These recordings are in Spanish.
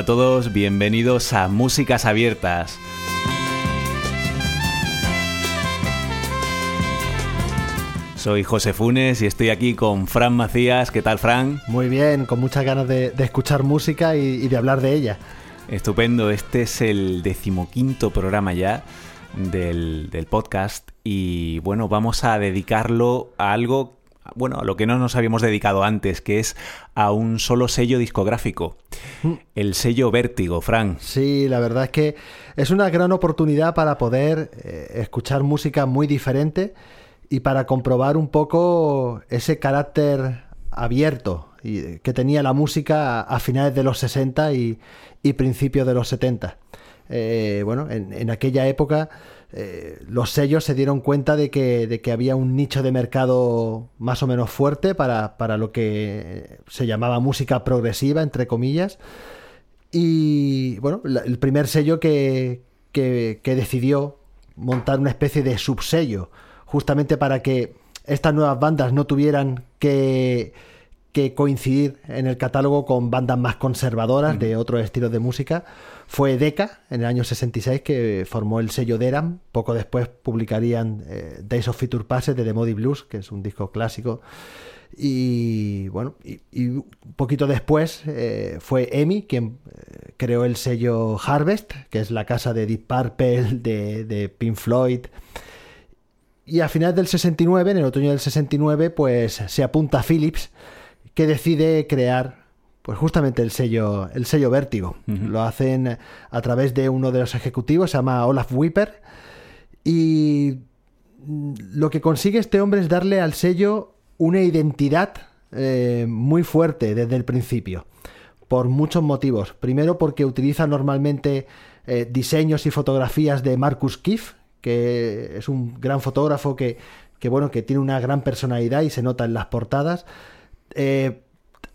A todos, bienvenidos a Músicas Abiertas. Soy José Funes y estoy aquí con Fran Macías. ¿Qué tal, Fran? Muy bien, con muchas ganas de, escuchar música y, de hablar de ella. Estupendo, este es el decimoquinto programa ya del, del podcast y bueno, vamos a dedicarlo a algo bueno, a lo que no nos habíamos dedicado antes, que es a un solo sello discográfico. Mm. El sello Vértigo, Fran. Sí, la verdad es que es una gran oportunidad para poder eh, escuchar música muy diferente y para comprobar un poco ese carácter abierto que tenía la música a finales de los 60 y, principios de los 70. Eh, bueno, en aquella época eh, los sellos se dieron cuenta de que, había un nicho de mercado más o menos fuerte para, lo que se llamaba música progresiva, entre comillas. Y bueno, el primer sello que, decidió montar una especie de subsello, justamente para que estas nuevas bandas no tuvieran que, coincidir en el catálogo con bandas más conservadoras de otros estilos de música, fue Decca, en el año 66, que formó el sello Deram. Poco después publicarían eh, Days of Future Passes de The Modi Blues, que es un disco clásico. Y bueno, y, un poquito después eh, fue Emi quien eh, creó el sello Harvest, que es la casa de Deep Purple, de, de Pink Floyd. Y a finales del 69, en el otoño del 69, pues se apunta a Philips, que decide crear pues justamente el sello, el sello Vértigo. Lo hacen a través de uno de los ejecutivos, se llama Olaf Wipper. Y lo que consigue este hombre es darle al sello una identidad eh, muy fuerte desde el principio. Por muchos motivos. Primero porque utiliza normalmente eh, diseños y fotografías de Marcus Kiff, que es un gran fotógrafo que, bueno, que tiene una gran personalidad y se nota en las portadas. Eh,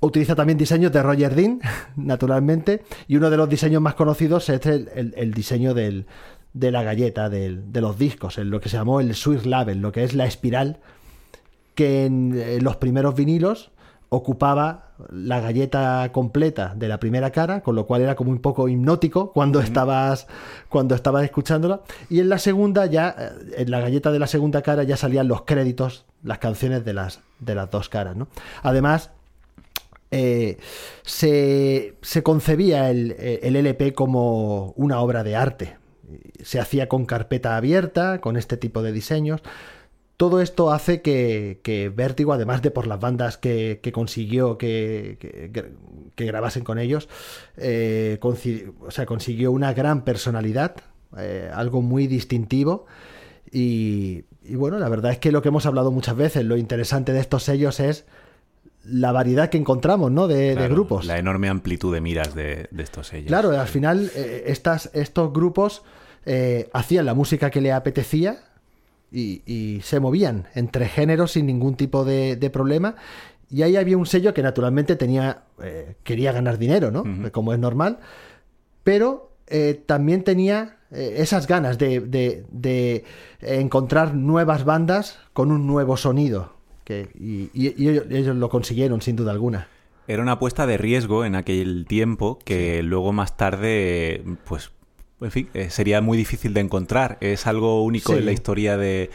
Utiliza también diseños de Roger Dean, naturalmente, y uno de los diseños más conocidos es el, diseño de la galleta, de los discos, en lo que se llamó el Swiss Label, lo que es la espiral que en, los primeros vinilos ocupaba la galleta completa de la primera cara, con lo cual era como un poco hipnótico cuando estabas cuando estabas escuchándola y en la segunda ya eh, en la galleta de la segunda cara ya salían los créditos, las canciones de las de las dos caras, ¿no? Además eh, se, concebía el, LP como una obra de arte. Se hacía con carpeta abierta, con este tipo de diseños. Todo esto hace que, que Vértigo, además de por las bandas que, consiguió que, grabasen con ellos, eh, o sea, consiguió una gran personalidad, eh, algo muy distintivo. y, bueno, la verdad es que lo que hemos hablado muchas veces, lo interesante de estos sellos es la variedad que encontramos, ¿no? De, grupos. La enorme amplitud de miras de, estos sellos. Claro, al final eh, estas, estos grupos eh, hacían la música que le apetecía y, se movían entre géneros sin ningún tipo de, problema. Y ahí había un sello que naturalmente tenía, eh, quería ganar dinero, ¿no? Como es normal. Pero también tenía esas ganas de, de encontrar nuevas bandas con un nuevo sonido y, ellos, lo consiguieron, sin duda alguna. Era una apuesta de riesgo en aquel tiempo que luego más tarde, pues, en fin, eh, sería muy difícil de encontrar. Es algo único en la historia de,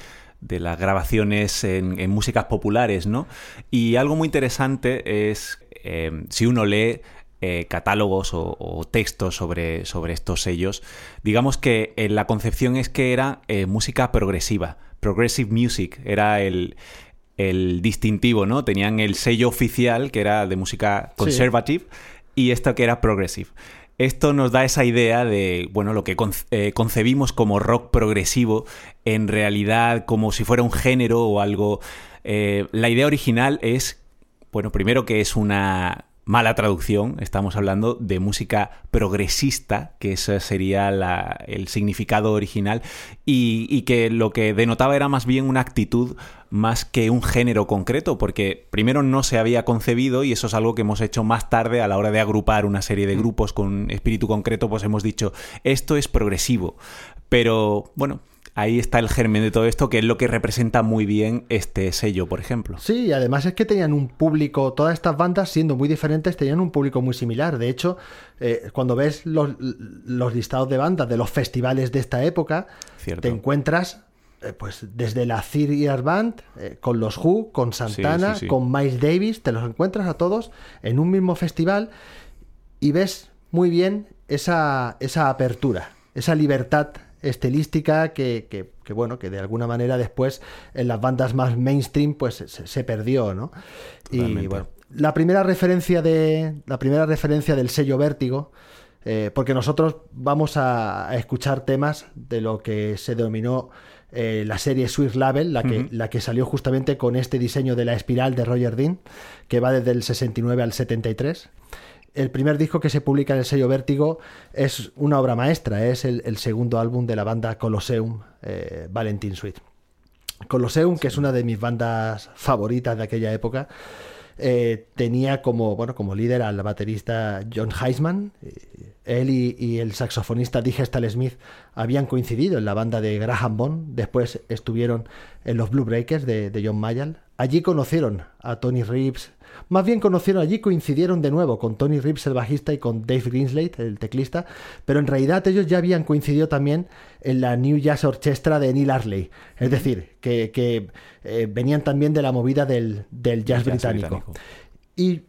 las grabaciones en, músicas populares, ¿no? Y algo muy interesante es, eh, si uno lee eh, catálogos o, textos sobre, sobre estos sellos, digamos que la concepción es que era música progresiva, progressive music, era el, el distintivo, ¿no? Tenían el sello oficial que era de música conservative y esto que era progressive. Esto nos da esa idea de, bueno, lo que eh, concebimos como rock progresivo, en realidad como si fuera un género o algo. Eh, la idea original es, bueno, primero que es una mala traducción, estamos hablando de música progresista, que ese sería el significado original, y, que lo que denotaba era más bien una actitud más que un género concreto, porque primero no se había concebido, y eso es algo que hemos hecho más tarde a la hora de agrupar una serie de mm. grupos con espíritu concreto, pues hemos dicho, esto es progresivo. Pero bueno, ahí está el germen de todo esto, que es lo que representa muy bien este sello, por ejemplo. Sí, y además es que tenían un público, todas estas bandas siendo muy diferentes, tenían un público muy similar. De hecho, eh, cuando ves los, listados de bandas de los festivales de esta época, te encuentras eh, pues desde la Ear Band, eh, con los Who, con Santana, con Miles Davis, te los encuentras a todos en un mismo festival y ves muy bien esa, esa apertura, esa libertad estilística que, bueno, que de alguna manera después en las bandas más mainstream pues se, perdió, ¿no? Y bueno, la primera referencia de la primera referencia del sello Vértigo eh, porque nosotros vamos a, escuchar temas de lo que se denominó eh, la serie Swift Label, la que, la que salió justamente con este diseño de la espiral de Roger Dean, que va desde el 69 al 73 el primer disco que se publica en el sello Vértigo es una obra maestra, es el, segundo álbum de la banda Colosseum, eh, Valentin. Colosseum, que es una de mis bandas favoritas de aquella época, eh, tenía como, bueno, como líder al baterista John Heisman. Él y, el saxofonista Digestal Smith habían coincidido en la banda de Graham Bond, después estuvieron en los Blue Breakers de John Mayall. Allí conocieron a Tony Reeves, más bien conocieron allí, coincidieron de nuevo con Tony Reeves, el bajista, y con Dave Greenslade, el teclista, pero en realidad ellos ya habían coincidido también en la New Jazz Orchestra de Neil Arley. Es decir, que, eh, venían también de la movida del, jazz, británico. Y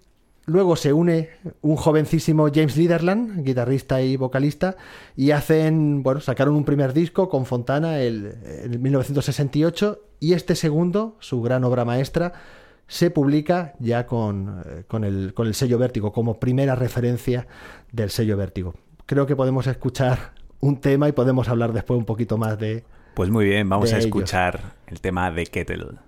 Luego se une un jovencísimo James Liderland, guitarrista y vocalista, y hacen, bueno, sacaron un primer disco con Fontana en 1968 y este segundo, su gran obra maestra, se publica ya con, eh, con, el, con el sello Vértigo, como primera referencia del sello Vértigo. Creo que podemos escuchar un tema y podemos hablar después un poquito más de... Pues muy bien, vamos a escuchar el tema de Kettle.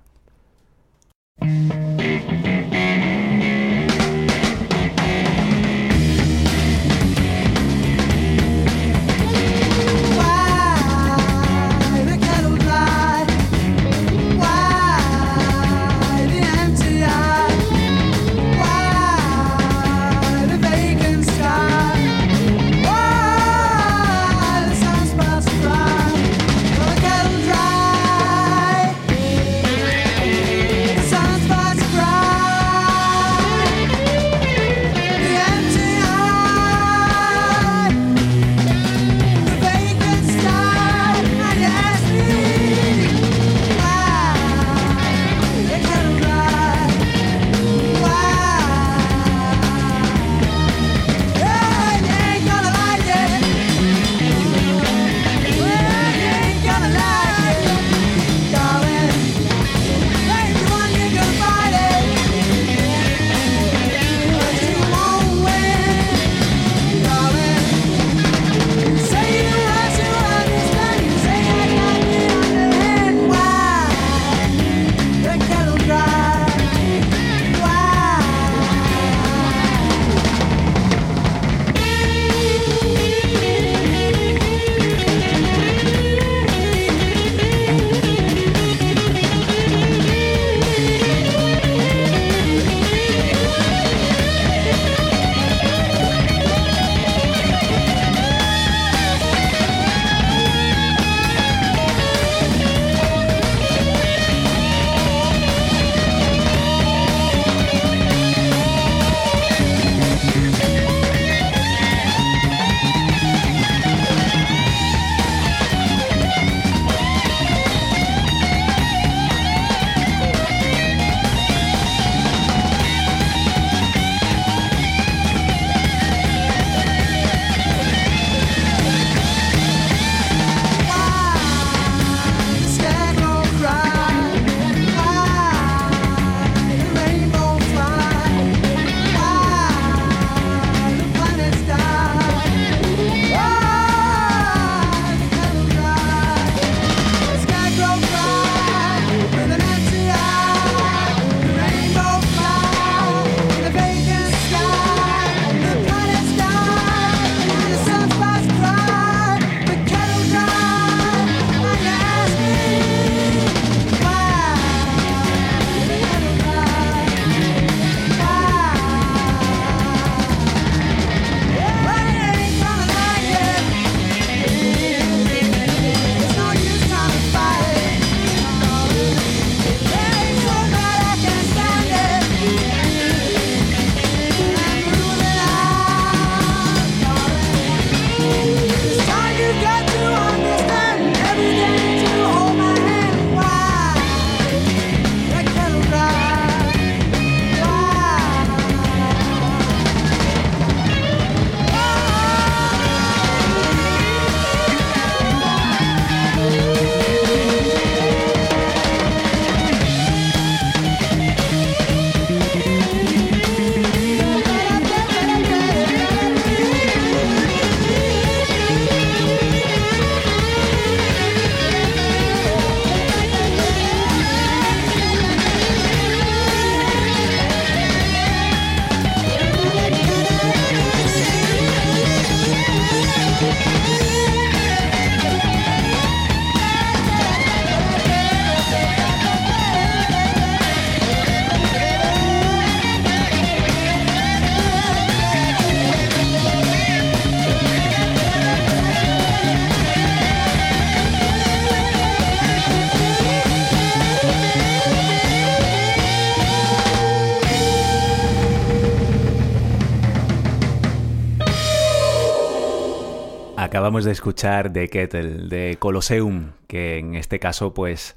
Acabamos de escuchar The Kettle, de Colosseum, que en este caso, pues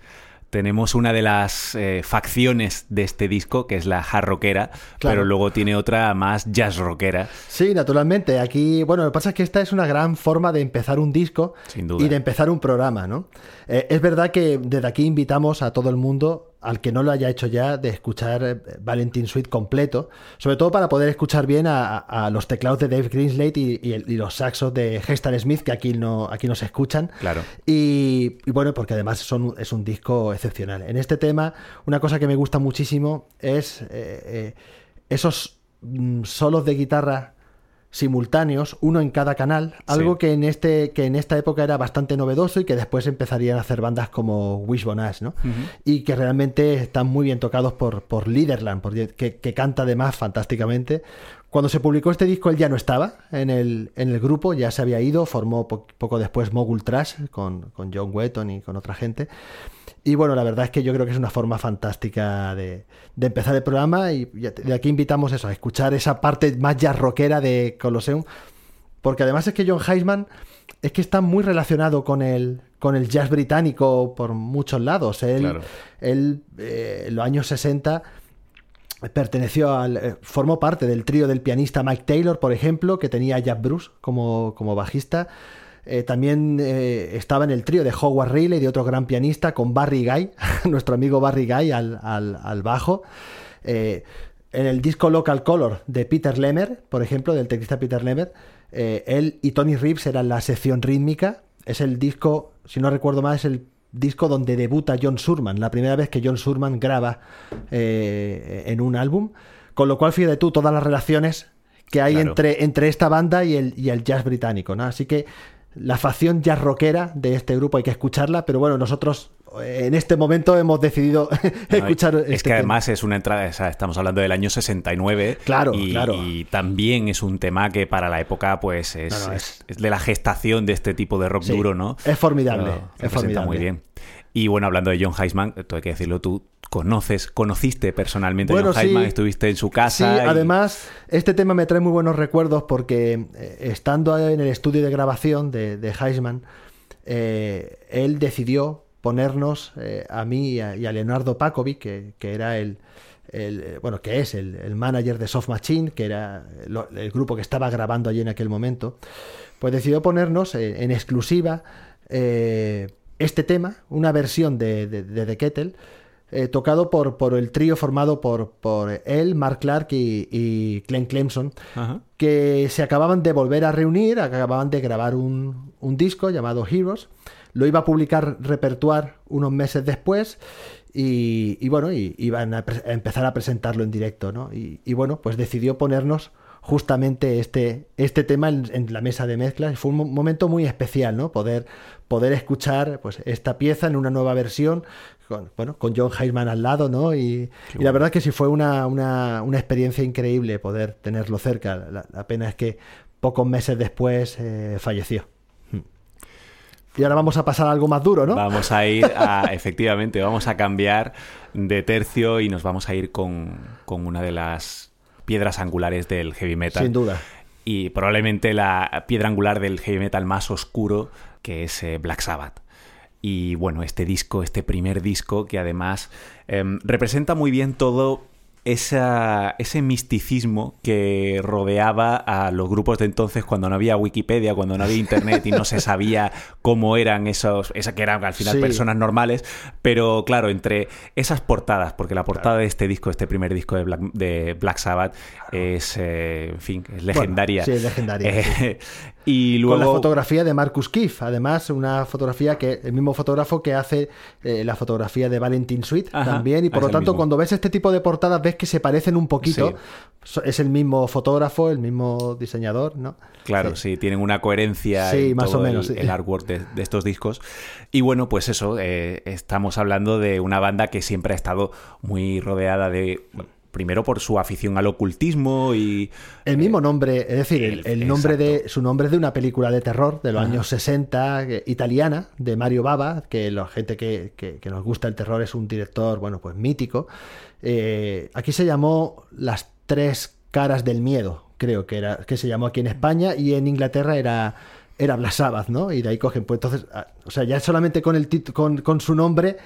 tenemos una de las eh, facciones de este disco, que es la hard rockera, pero luego tiene otra más jazz rockera. Sí, naturalmente. Aquí, bueno, lo que pasa es que esta es una gran forma de empezar un disco y de empezar un programa, ¿no? Eh, es verdad que desde aquí invitamos a todo el mundo al que no lo haya hecho ya, de escuchar eh, Valentine Suite completo, sobre todo para poder escuchar bien a, los teclados de Dave Greenslate y, los saxos de Heston Smith, que aquí no, aquí se escuchan. Claro. Y, bueno, porque además son, es un disco excepcional. En este tema, una cosa que me gusta muchísimo es eh, eh, esos mm, solos de guitarra simultáneos, uno en cada canal, algo que en este que en esta época era bastante novedoso y que después empezarían a hacer bandas como Wishbone Ash, ¿no? Y que realmente están muy bien tocados por, por Liderland, que, que, canta además fantásticamente. Cuando se publicó este disco él ya no estaba en el, en el grupo, ya se había ido, formó poco después Mogul Trash con, con John Wetton y con otra gente. Y bueno, la verdad es que yo creo que es una forma fantástica de, empezar el programa y de aquí invitamos eso, a escuchar esa parte más jazz rockera de Colosseum, porque además es que John Heisman es que está muy relacionado con el, con el jazz británico por muchos lados. Él, él eh, en los años 60 perteneció al eh, formó parte del trío del pianista Mike Taylor, por ejemplo, que tenía a Jack Bruce como, como bajista. Eh, también eh, estaba en el trío de Howard Riley, de otro gran pianista, con Barry Guy, nuestro amigo Barry Guy al, bajo. Eh, en el disco Local Color de Peter Lemmer, por ejemplo, del teclista Peter Lemmer, él y Tony Reeves eran la sección rítmica. Es el disco, si no recuerdo mal, es el disco donde debuta John Surman, la primera vez que John Surman graba en un álbum. Con lo cual, fíjate tú, todas las relaciones que hay entre, entre esta banda y el, y el jazz británico, ¿no? Así que la facción jazz rockera de este grupo, hay que escucharla, pero bueno, nosotros eh, en este momento hemos decidido escuchar. es este que además es una entrada, estamos hablando del año 69. Claro, y, claro. Y también es un tema que para la época, pues es, es, de la gestación de este tipo de rock duro, ¿no? Es formidable. es formidable. muy bien. Y bueno, hablando de John Heisman, tú hay que decirlo tú, conoces, conociste personalmente a John Heisman, estuviste en su casa. Sí, además, este tema me trae muy buenos recuerdos porque eh, estando en el estudio de grabación de, de Heisman, eh, él decidió ponernos eh, a mí y a, Leonardo Pakovic, que, era el, bueno, que es el, manager de Soft Machine, que era el grupo que estaba grabando allí en aquel momento, pues decidió ponernos en exclusiva este tema, una versión de, de, The Kettle, eh, tocado por, por, el trío formado por, por él, Mark Clark y, y Glenn Clemson, que se acababan de volver a reunir, acababan de grabar un, un, disco llamado Heroes, lo iba a publicar Repertoire unos meses después y, y bueno, y, iban a, empezar a presentarlo en directo, ¿no? Y bueno, pues decidió ponernos justamente este, este tema en, la mesa de mezclas. Fue un momento muy especial, ¿no? Poder, poder escuchar pues, esta pieza en una nueva versión, con, bueno, con John Heisman al lado, ¿no? Y, la verdad es que sí fue una, una, una, experiencia increíble poder tenerlo cerca. La, pena es que pocos meses después eh, falleció. Y ahora vamos a pasar a algo más duro, ¿no? Vamos a ir a, efectivamente, vamos a cambiar de tercio y nos vamos a ir con, con una de las piedras angulares del heavy metal. Sin duda. Y probablemente la piedra angular del heavy metal más oscuro, que es eh, Black Sabbath. Y bueno, este disco, este primer disco, que además em, representa muy bien todo esa, ese misticismo que rodeaba a los grupos de entonces cuando no había Wikipedia, cuando no había Internet y no se sabía cómo eran esos, esa que eran al final personas normales, pero claro, entre esas portadas, porque la portada de este disco, este primer disco de Black, de Black Sabbath, es, eh, en fin, es legendaria. sí, legendaria. Eh, y luego... Con la fotografía de Marcus Kiff, además, una fotografía que el mismo fotógrafo que hace eh, la fotografía de Valentine Suite también, y por lo tanto, cuando ves este tipo de portadas, ves que se parecen un poquito. Es el mismo fotógrafo, el mismo diseñador, ¿no? Claro, sí, tienen una coherencia sí, más o menos, el, artwork de, estos discos. Y bueno, pues eso, eh, estamos hablando de una banda que siempre ha estado muy rodeada de primero por su afición al ocultismo y... El mismo nombre, es decir, el, nombre de su nombre es de una película de terror de los años 60, italiana, de Mario Bava, que la gente que, nos gusta el terror es un director, bueno, pues mítico. Eh, aquí se llamó Las tres caras del miedo, creo que era, que se llamó aquí en España, y en Inglaterra era era Sabbath, ¿no? Y de ahí cogen, pues entonces, ah, o sea, ya solamente con el con, con su nombre.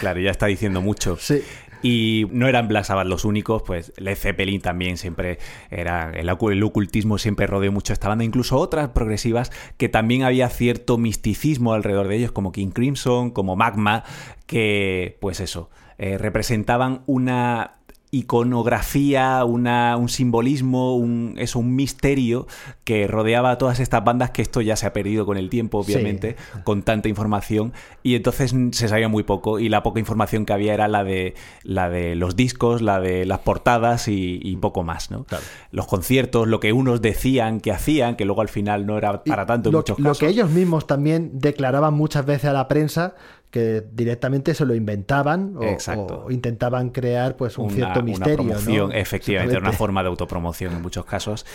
Claro, ya está diciendo mucho. Sí. Y no eran Black Sabbath los únicos, pues Led Zeppelin también siempre era. El, ocultismo siempre rodeó mucho esta banda, incluso otras progresivas que también había cierto misticismo alrededor de ellos, como King Crimson, como Magma, que, pues eso, eh, representaban una iconografía, una, un simbolismo, un, eso, un misterio que rodeaba a todas estas bandas que esto ya se ha perdido con el tiempo, obviamente, con tanta información, y entonces se sabía muy poco, y la poca información que había era la de, la de los discos, la de las portadas y, poco más, ¿no? Los conciertos, lo que unos decían que hacían, que luego al final no era para tanto en lo, muchos casos. Lo que ellos mismos también declaraban muchas veces a la prensa que directamente se lo inventaban o, intentaban crear pues un cierto misterio. Una promoción, efectivamente, una forma de autopromoción en muchos casos.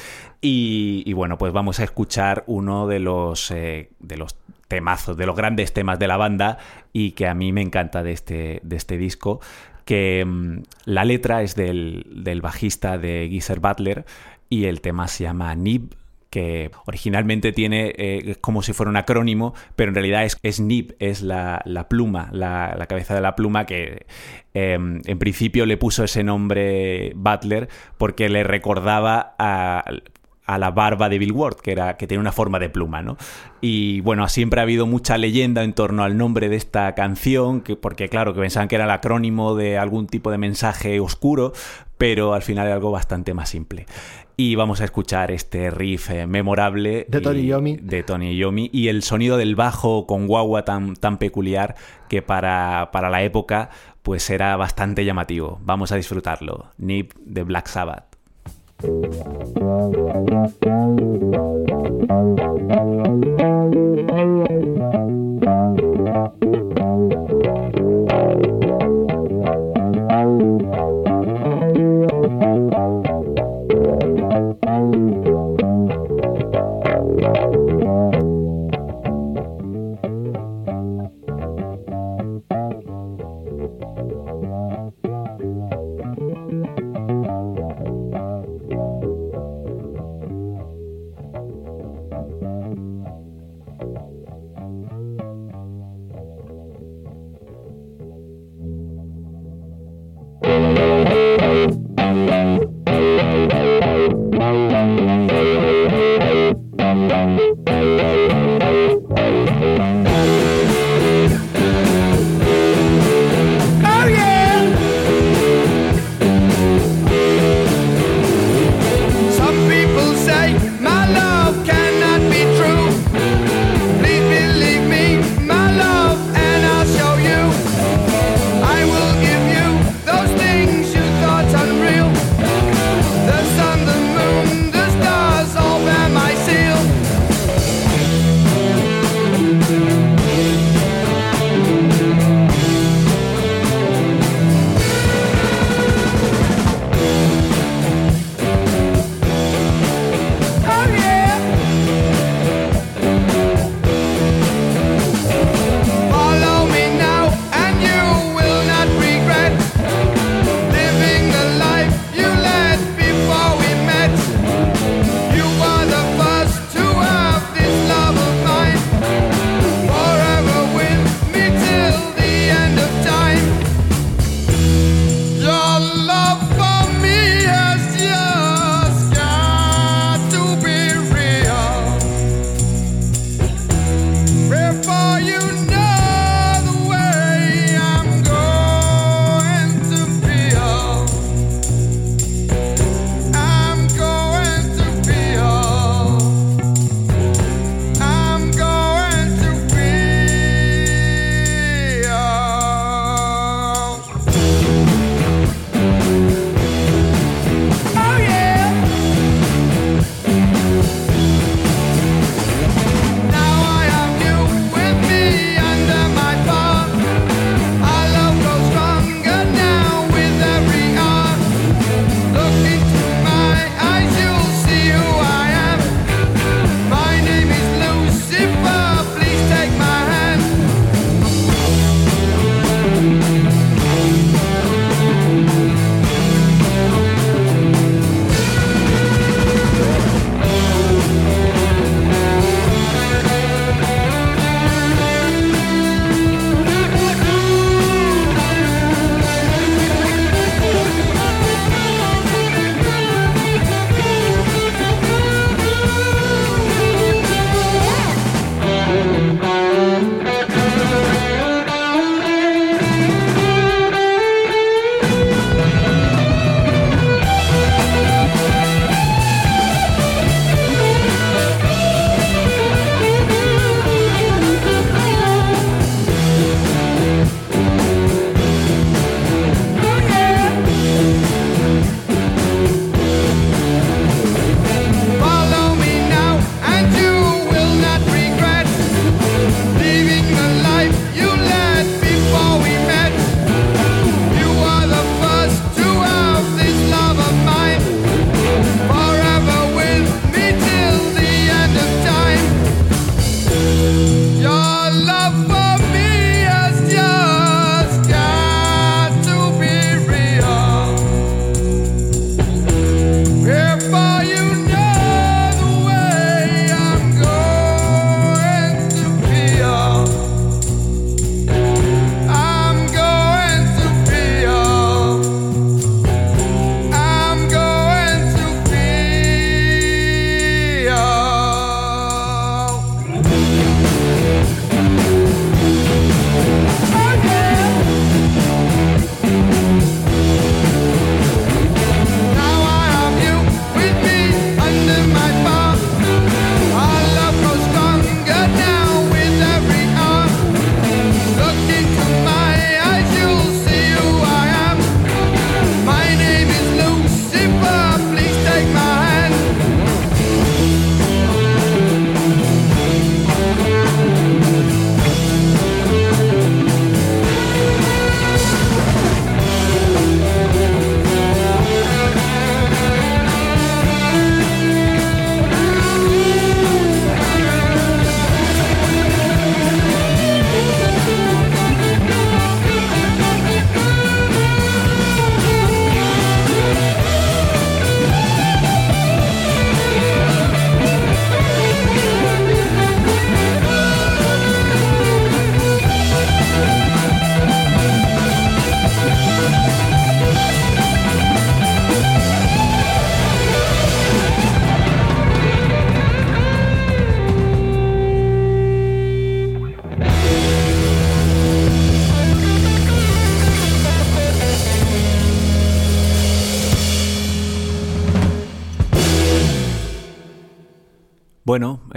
Y, bueno, pues vamos a escuchar uno de los, eh, de los temazos, de los grandes temas de la banda y que a mí me encanta de este, de este disco, que mm, la letra es del, del bajista de Geezer Butler y el tema se llama Nib que originalmente tiene eh, como si fuera un acrónimo, pero en realidad es, es NIP, es la, pluma, la, cabeza de la pluma que em, en principio le puso ese nombre Butler porque le recordaba a, la barba de Bill Ward, que, era, que tiene una forma de pluma, ¿no? Y bueno, siempre ha habido mucha leyenda en torno al nombre de esta canción, que, porque claro, que pensaban que era el acrónimo de algún tipo de mensaje oscuro, pero al final es algo bastante más simple. Y vamos a escuchar este riff eh, memorable de Tony, Yomi. de Tony y el sonido del bajo con guagua tan, tan peculiar que para, para la época pues era bastante llamativo. Vamos a disfrutarlo. Nip de Black Sabbath.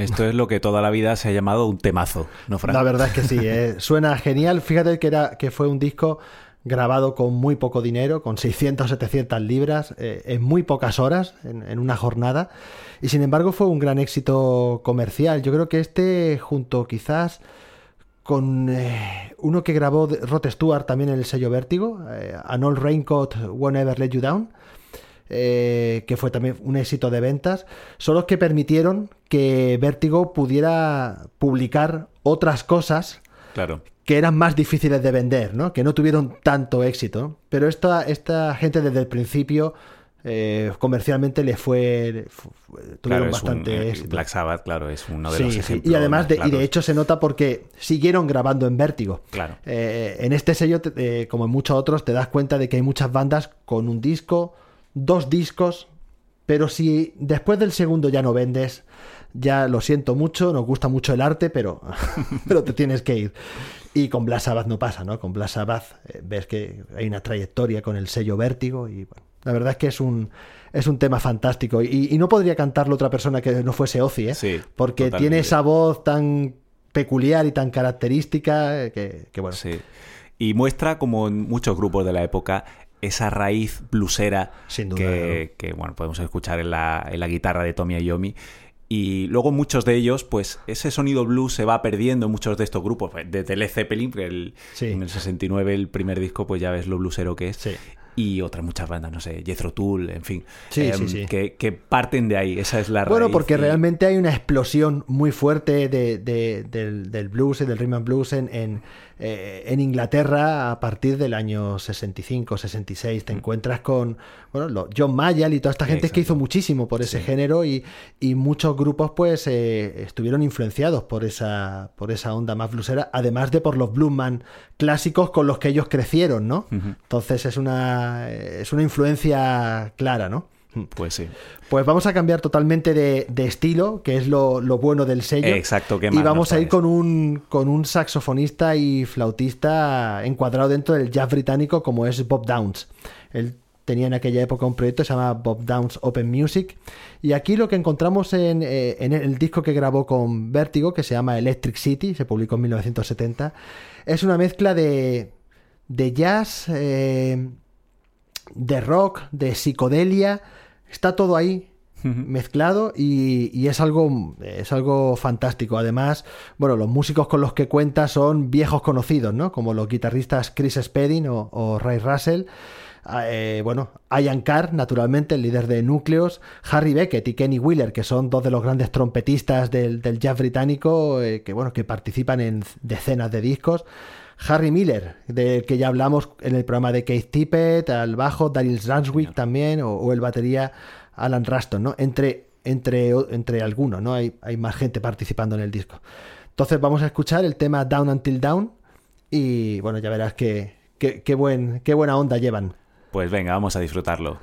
Esto es lo que toda la vida se ha llamado un temazo, ¿no, Frank? La verdad es que sí, eh, suena genial. Fíjate que, era, que fue un disco grabado con muy poco dinero, con 600 700 libras, eh, en muy pocas horas, en, una jornada. Y sin embargo fue un gran éxito comercial. Yo creo que este, junto quizás con eh, uno que grabó Rod Stewart también en el sello Vértigo, An Old Raincoat Won't Ever Let You Down, eh, que fue también un éxito de ventas, son los que permitieron que Vértigo pudiera publicar otras cosas claro. que eran más difíciles de vender, ¿no? que no tuvieron tanto éxito. Pero esta, esta gente desde el principio eh, comercialmente le fue, tuvieron bastante eh, éxito. Black Sabbath, claro, es uno de los ejemplos. Y además, de, y de hecho se nota porque siguieron grabando en Vértigo. Claro. en este sello, como en muchos otros, te das cuenta de que hay muchas bandas con un disco, dos discos, pero si después del segundo ya no vendes, ya lo siento mucho, nos gusta mucho el arte, pero, pero te tienes que ir. Y con Blas Sabbath no pasa, ¿no? Con Blas Sabbath eh, ves que hay una trayectoria con el sello Vértigo y bueno, la verdad es que es un, es un tema fantástico. Y, no podría cantarlo otra persona que no fuese Ozzy, ¿eh? Porque tiene esa voz tan peculiar y tan característica que, que bueno. Sí. Y muestra, como en muchos grupos de la época, esa raíz blusera que, bueno, podemos escuchar en la, en la guitarra de Tommy Iommi. Y luego muchos de ellos, pues ese sonido blues se va perdiendo en muchos de estos grupos. Desde Led Zeppelin, que el, en el 69 el primer disco, pues ya ves lo blusero que es. Y otras muchas bandas, no sé, Jethro Tull, en fin, em, que, que, parten de ahí. Esa es la Bueno, porque realmente hay una explosión muy fuerte de, del, del, blues y del rhythm and blues en eh, en Inglaterra a partir del año 65, 66. Te mm. encuentras con bueno, John Mayall y toda esta gente que hizo muchísimo por ese género y, muchos grupos pues eh, estuvieron influenciados por esa, por esa onda más bluesera, además de por los bluesman clásicos con los que ellos crecieron, ¿no? Entonces es una, es una influencia clara, ¿no? Pues sí. Pues vamos a cambiar totalmente de, estilo, que es lo, bueno del sello. Exacto, Y vamos a ir con un, con un saxofonista y flautista encuadrado dentro del jazz británico como es Bob Downs. Él tenía en aquella época un proyecto que se llama Bob Downs Open Music. Y aquí lo que encontramos en, eh, el disco que grabó con Vertigo, que se llama Electric City, se publicó en 1970, es una mezcla de, de jazz, eh, de rock, de psicodelia Está todo ahí mezclado y, es algo es algo fantástico. Además, bueno, los músicos con los que cuenta son viejos conocidos, ¿no? Como los guitarristas Chris Spedding o, Ray Russell. Ah, eh, bueno, Ian Carr, naturalmente, el líder de Núcleos, Harry Beckett y Kenny Wheeler, que son dos de los grandes trompetistas del, jazz británico, eh, que bueno, que participan en decenas de discos. Harry Miller, del que ya hablamos en el programa de Keith Tippett, al bajo, Daryl Ranswick también, o, el batería Alan Raston, ¿no? Entre, entre, entre algunos, ¿no? Hay, hay más gente participando en el disco. Entonces vamos a escuchar el tema Down Until Down y bueno, ya verás qué, qué, buen, qué buena onda llevan. Pues venga, vamos a disfrutarlo.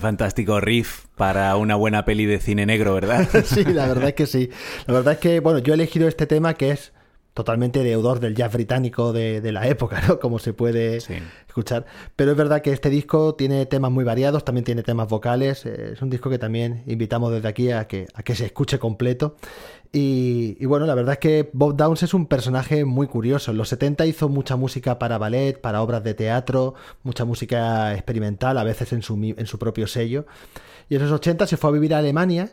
Qué fantástico riff para una buena peli de cine negro, ¿verdad? sí, la verdad es que sí. La verdad es que, bueno, yo he elegido este tema que es totalmente deudor del jazz británico de, la época, ¿no? Como se puede escuchar. Pero es verdad que este disco tiene temas muy variados, también tiene temas vocales. Eh, es un disco que también invitamos desde aquí a que, a que se escuche completo. Y, bueno, la verdad es que Bob Downs es un personaje muy curioso. En los 70 hizo mucha música para ballet, para obras de teatro, mucha música experimental, a veces en su, en su propio sello. Y en los 80 se fue a vivir a Alemania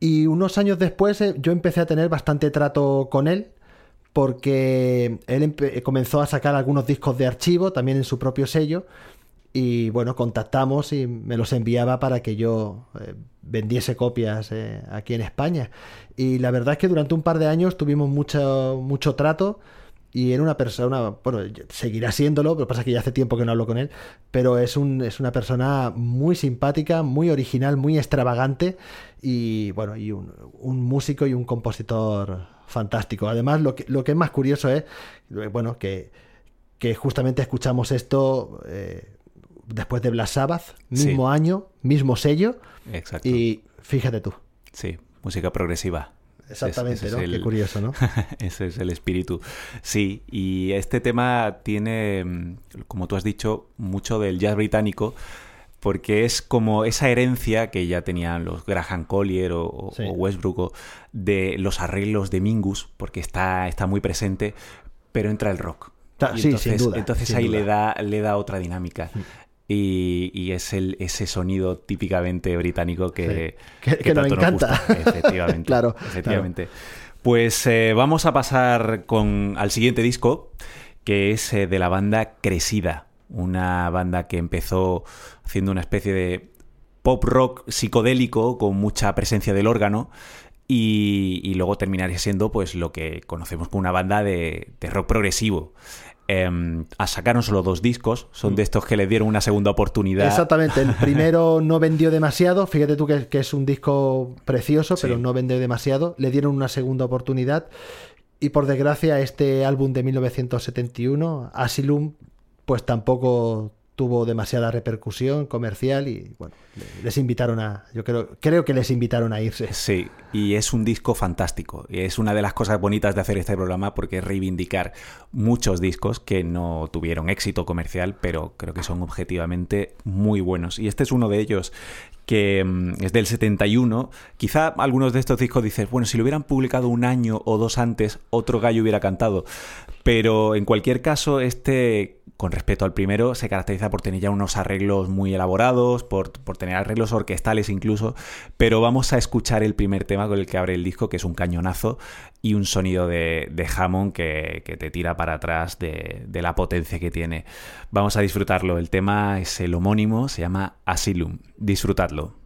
y unos años después eh, yo empecé a tener bastante trato con él porque él comenzó a sacar algunos discos de archivo también en su propio sello y bueno, contactamos y me los enviaba para que yo eh, vendiese copias eh, aquí en España. Y la verdad es que durante un par de años tuvimos mucho, mucho trato y era una persona, bueno, seguirá siéndolo, pero pasa que ya hace tiempo que no hablo con él, pero es, un, es una persona muy simpática, muy original, muy extravagante y bueno, y un, músico y un compositor fantástico. Además, lo que, lo que es más curioso es, bueno, que, justamente escuchamos esto... Eh, después de Black Sabbath, mismo año, mismo sello. Exacto. Y fíjate tú. Sí, música progresiva. Exactamente, ¿no? Qué curioso, ¿no? ese es el espíritu. Sí, y este tema tiene, mm, como tú has dicho, mucho del jazz británico, porque es como esa herencia que ya tenían los Graham Collier o, Westbrook de los arreglos de Mingus, porque está, está muy presente, pero entra el rock. sí, entonces, sin duda, entonces ahí Le, da, le da otra dinámica. Y, es el, ese sonido típicamente británico que, que, nos encanta. Efectivamente. claro, efectivamente. Pues eh, vamos a pasar con, al siguiente disco, que es eh, de la banda Cresida, una banda que empezó haciendo una especie de pop rock psicodélico con mucha presencia del órgano y, luego terminaría siendo pues lo que conocemos como una banda de, rock progresivo. Eh, sacaron solo dos discos, son de estos que le dieron una segunda oportunidad. Exactamente, el primero no vendió demasiado, fíjate tú que, es un disco precioso, pero no vendió demasiado, le dieron una segunda oportunidad y por desgracia este álbum de 1971, Asylum, pues tampoco tuvo demasiada repercusión comercial y bueno, les invitaron a, yo creo, creo que les invitaron a irse. Sí, y es un disco fantástico. Y es una de las cosas bonitas de hacer este programa porque es reivindicar muchos discos que no tuvieron éxito comercial, pero creo que son objetivamente muy buenos. Y este es uno de ellos que mm, es del 71. Quizá algunos de estos discos dices, bueno, si lo hubieran publicado un año o dos antes, otro gallo hubiera cantado. Pero en cualquier caso, este, con respecto al primero, se caracteriza por tener ya unos arreglos muy elaborados, por, tener arreglos orquestales incluso. Pero vamos a escuchar el primer tema con el que abre el disco, que es un cañonazo y un sonido de, de Hammond que, te tira para atrás de, de la potencia que tiene. Vamos a disfrutarlo. El tema es el homónimo, se llama Asylum. Disfrutadlo.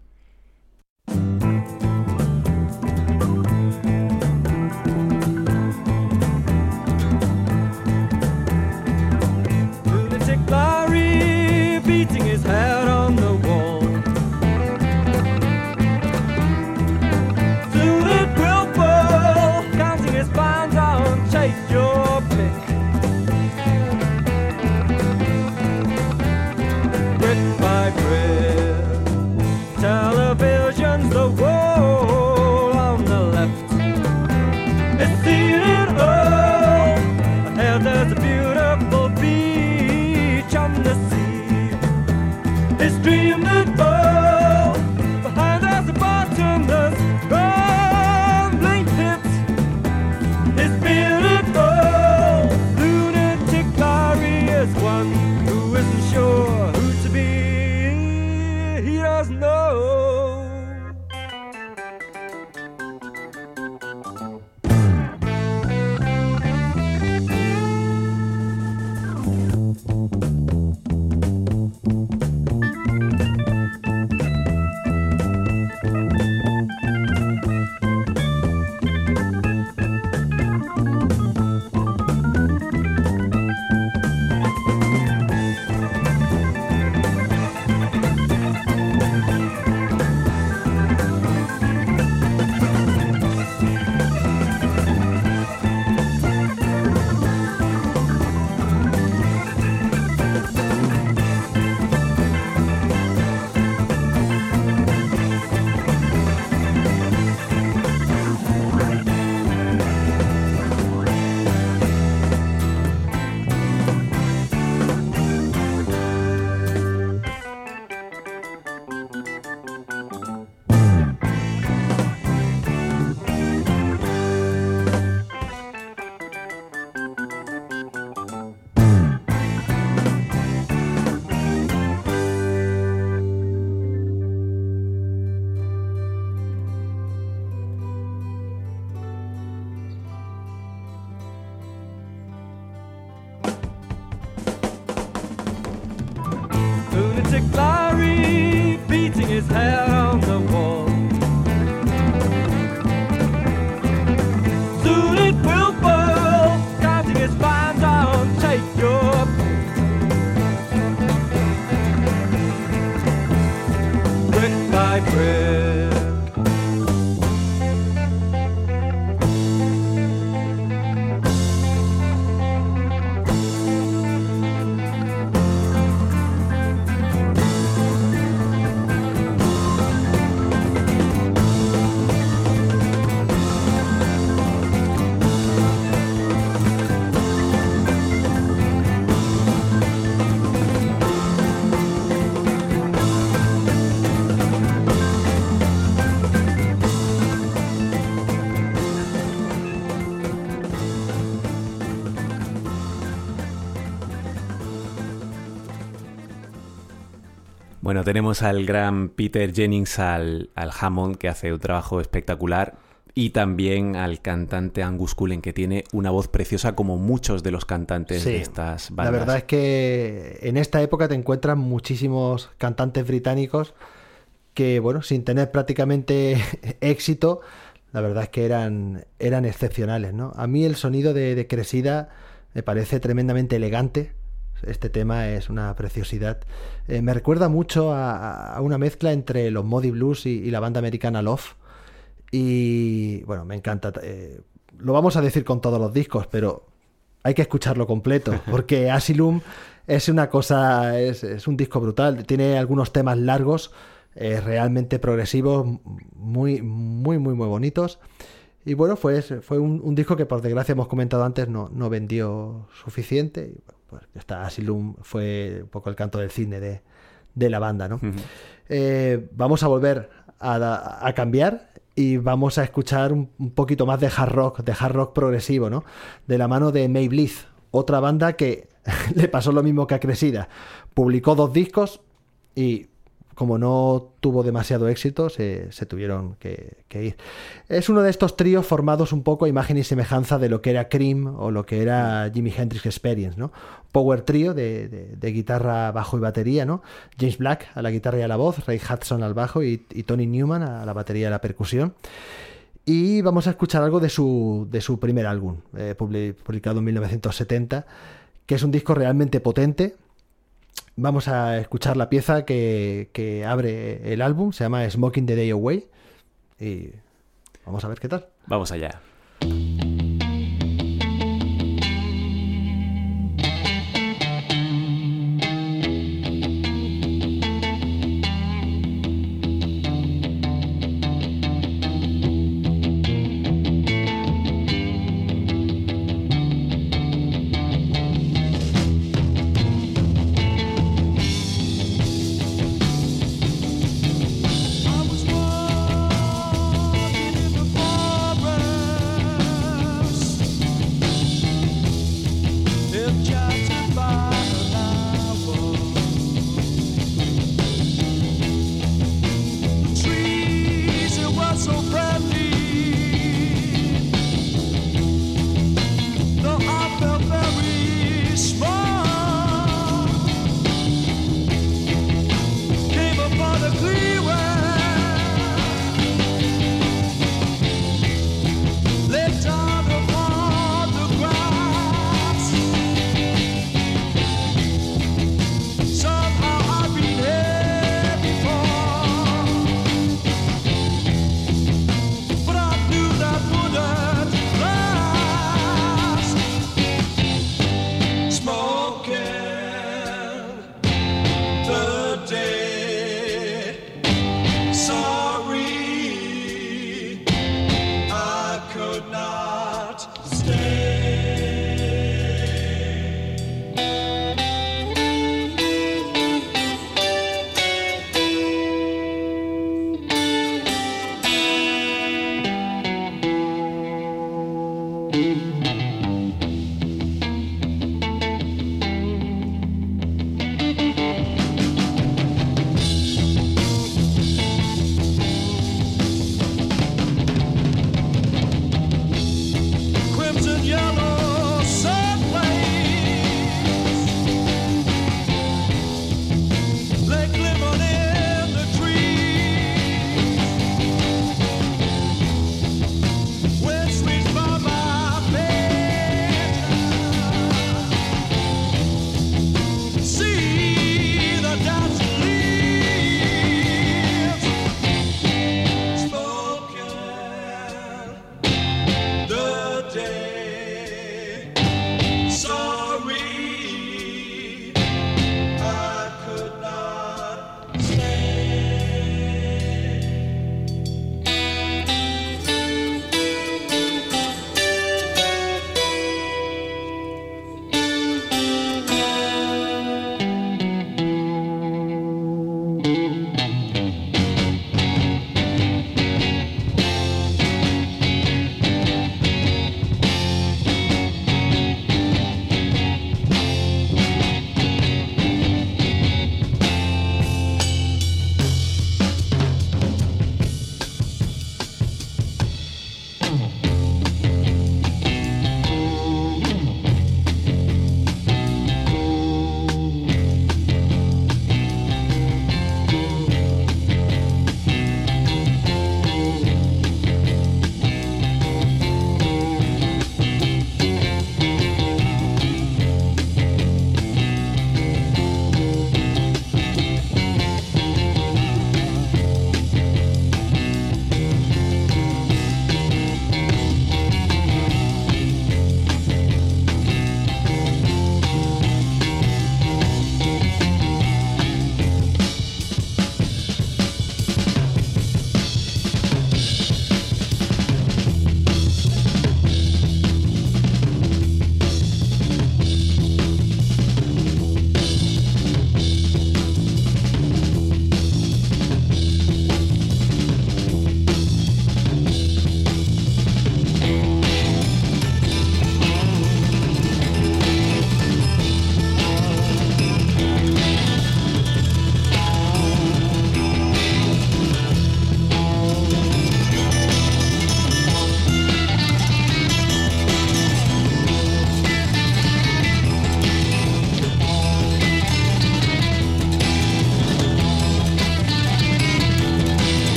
Bueno, tenemos al gran Peter Jennings, al, Hammond, que hace un trabajo espectacular, y también al cantante Angus Cullen, que tiene una voz preciosa como muchos de los cantantes de estas bandas. La verdad es que en esta época te encuentran muchísimos cantantes británicos que, bueno, sin tener prácticamente éxito, la verdad es que eran, eran excepcionales. ¿no? A mí el sonido de, Cresida me parece tremendamente elegante. Este tema es una preciosidad. Eh, me recuerda mucho a, una mezcla entre los Modi Blues y, la banda americana Love. Y bueno, me encanta. Eh, lo vamos a decir con todos los discos, pero hay que escucharlo completo, porque Asylum es una cosa, es, es un disco brutal. Tiene algunos temas largos eh, realmente progresivos, muy, muy, muy, muy bonitos. Y bueno, fue, fue un, disco que por desgracia hemos comentado antes no, no vendió suficiente. Y pues esta Asylum fue un poco el canto del cine de, de la banda, ¿no? Eh, vamos a volver a, a, cambiar y vamos a escuchar un, poquito más de hard rock, de hard rock progresivo, ¿no? De la mano de May otra banda que le pasó lo mismo que a Cresida. Publicó dos discos y como no tuvo demasiado éxito, se, tuvieron que, ir. Es uno de estos tríos formados un poco a imagen y semejanza de lo que era Cream o lo que era Jimi Hendrix Experience, ¿no? Power trío de, guitarra, bajo y batería, ¿no? James Black a la guitarra y a la voz, Ray Hudson al bajo y, Tony Newman a la batería y a la percusión. Y vamos a escuchar algo de su, de su primer álbum, eh, publicado en 1970, que es un disco realmente potente, Vamos a escuchar la pieza que, abre el álbum, se llama Smoking the Day Away. Y vamos a ver qué tal. Vamos allá.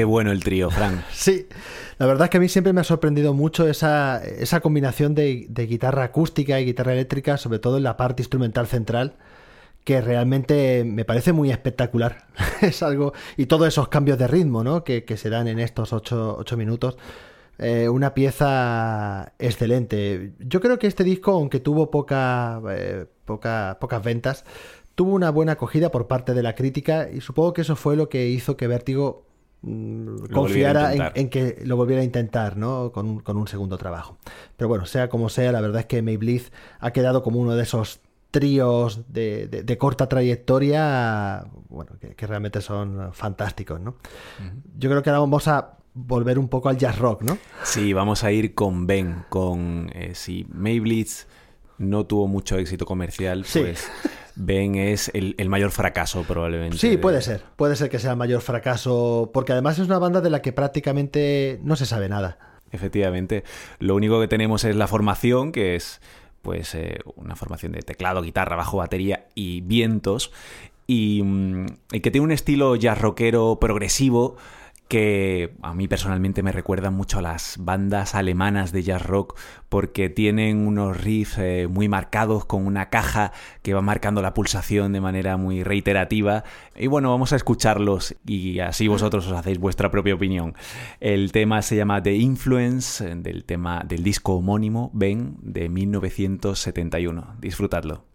Qué bueno el trío, Frank. sí, la verdad es que a mí siempre me ha sorprendido mucho esa, esa combinación de, guitarra acústica y guitarra eléctrica, sobre todo en la parte instrumental central, que realmente me parece muy espectacular. es algo. Y todos esos cambios de ritmo, ¿no? Que, que se dan en estos ocho, ocho minutos. Eh, una pieza excelente. Yo creo que este disco, aunque tuvo poca, eh, poca, pocas ventas, tuvo una buena acogida por parte de la crítica y supongo que eso fue lo que hizo que Vértigo confiara en, que lo volviera a intentar, ¿no? Con un, con un, segundo trabajo. Pero bueno, sea como sea, la verdad es que Maybelline ha quedado como uno de esos tríos de, de, corta trayectoria, bueno, que, realmente son fantásticos, ¿no? Yo creo que ahora vamos a volver un poco al jazz rock, ¿no? Sí, vamos a ir con Ben, con eh, si Maybelline no tuvo mucho éxito comercial, pues Ben es el, mayor fracaso probablemente. Sí, puede ser, puede ser que sea el mayor fracaso, porque además es una banda de la que prácticamente no se sabe nada. Efectivamente, lo único que tenemos es la formación, que es pues eh, una formación de teclado, guitarra, bajo, batería y vientos, y, mm, y que tiene un estilo jazz rockero progresivo, que a mí personalmente me recuerdan mucho a las bandas alemanas de jazz rock porque tienen unos riffs eh, muy marcados con una caja que va marcando la pulsación de manera muy reiterativa. Y bueno, vamos a escucharlos y así vosotros os hacéis vuestra propia opinión. El tema se llama The Influence eh, del tema del disco homónimo Ben de 1971. Disfrutadlo.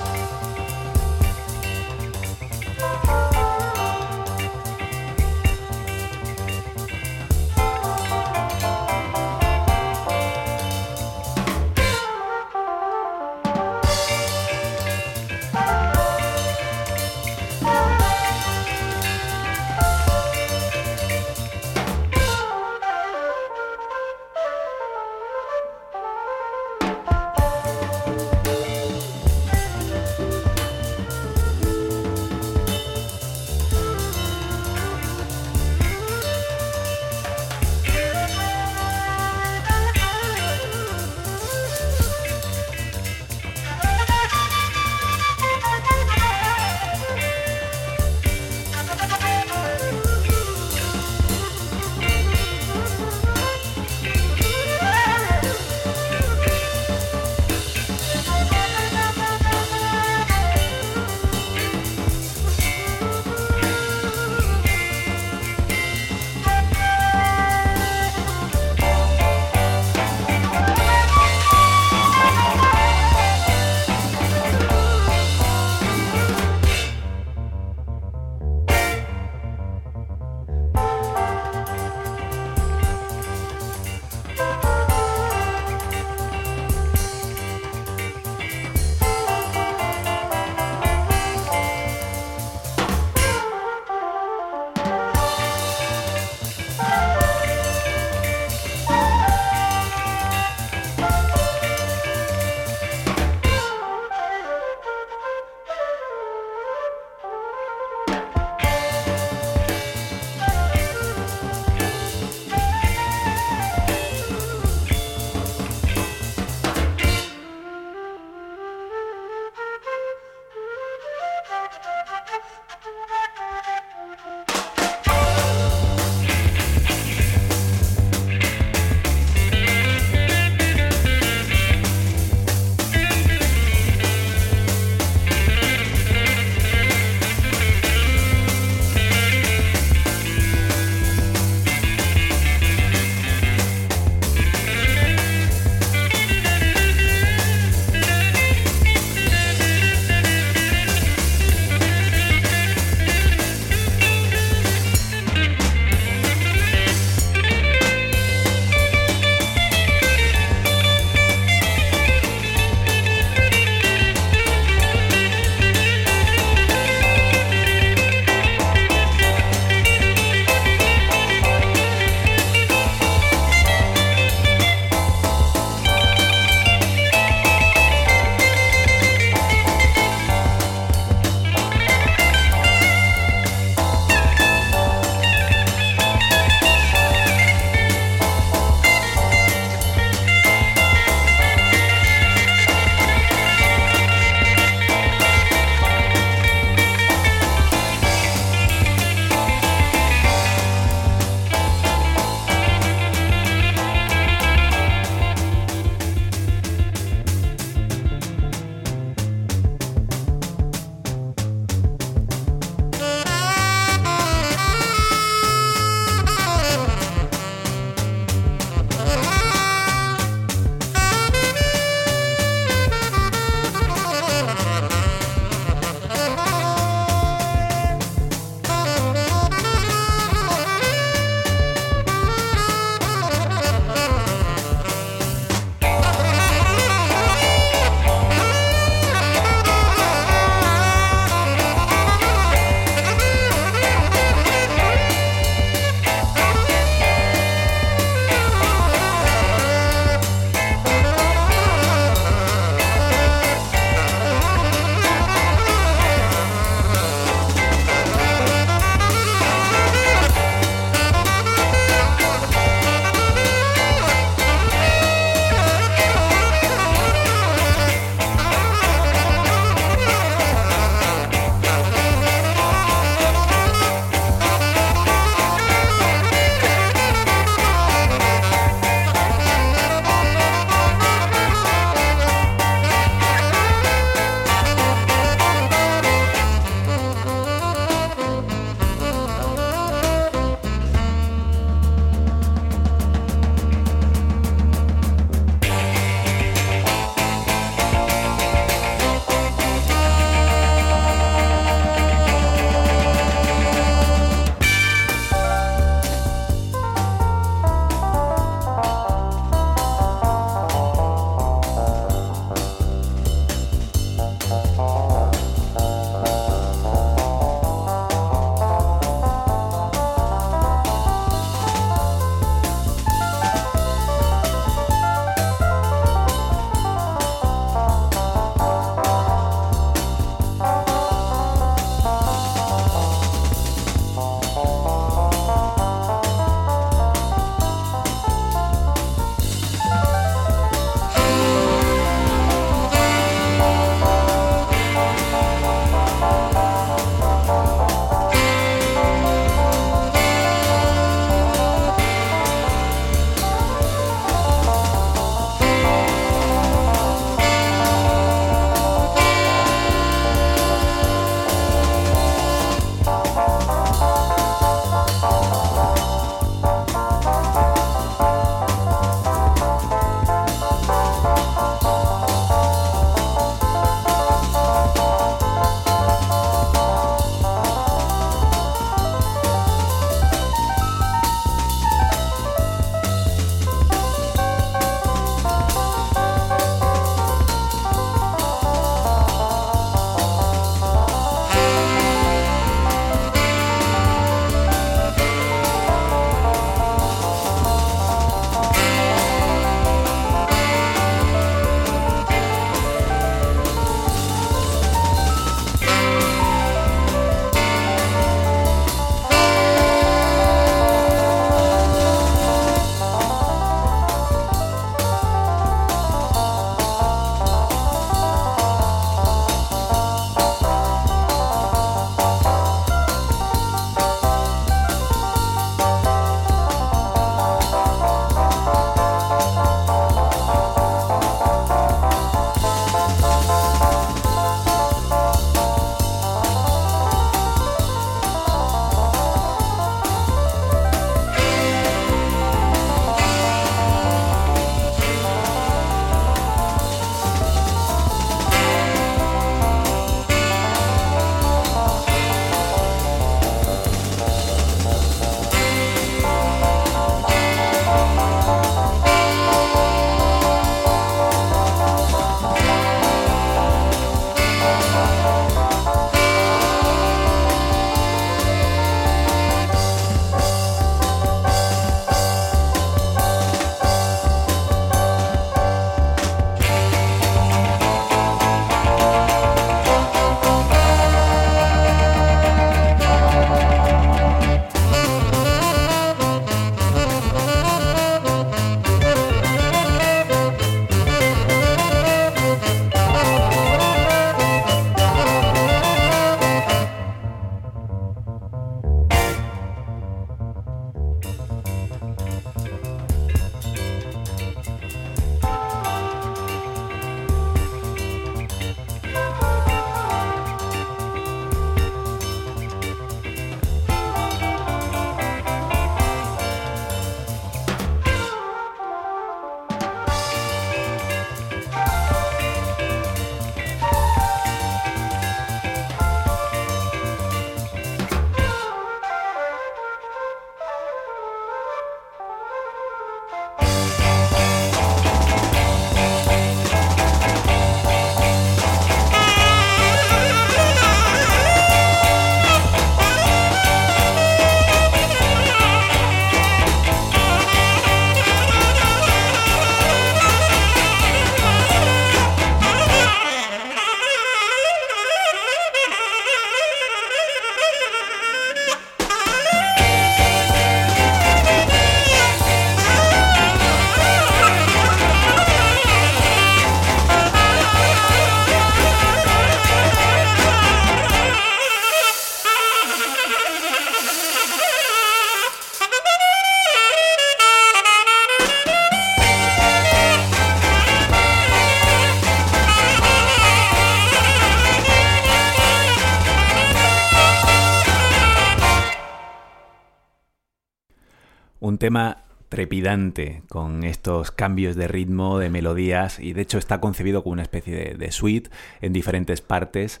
Tema trepidante con estos cambios de ritmo, de melodías y de hecho está concebido como una especie de, suite en diferentes partes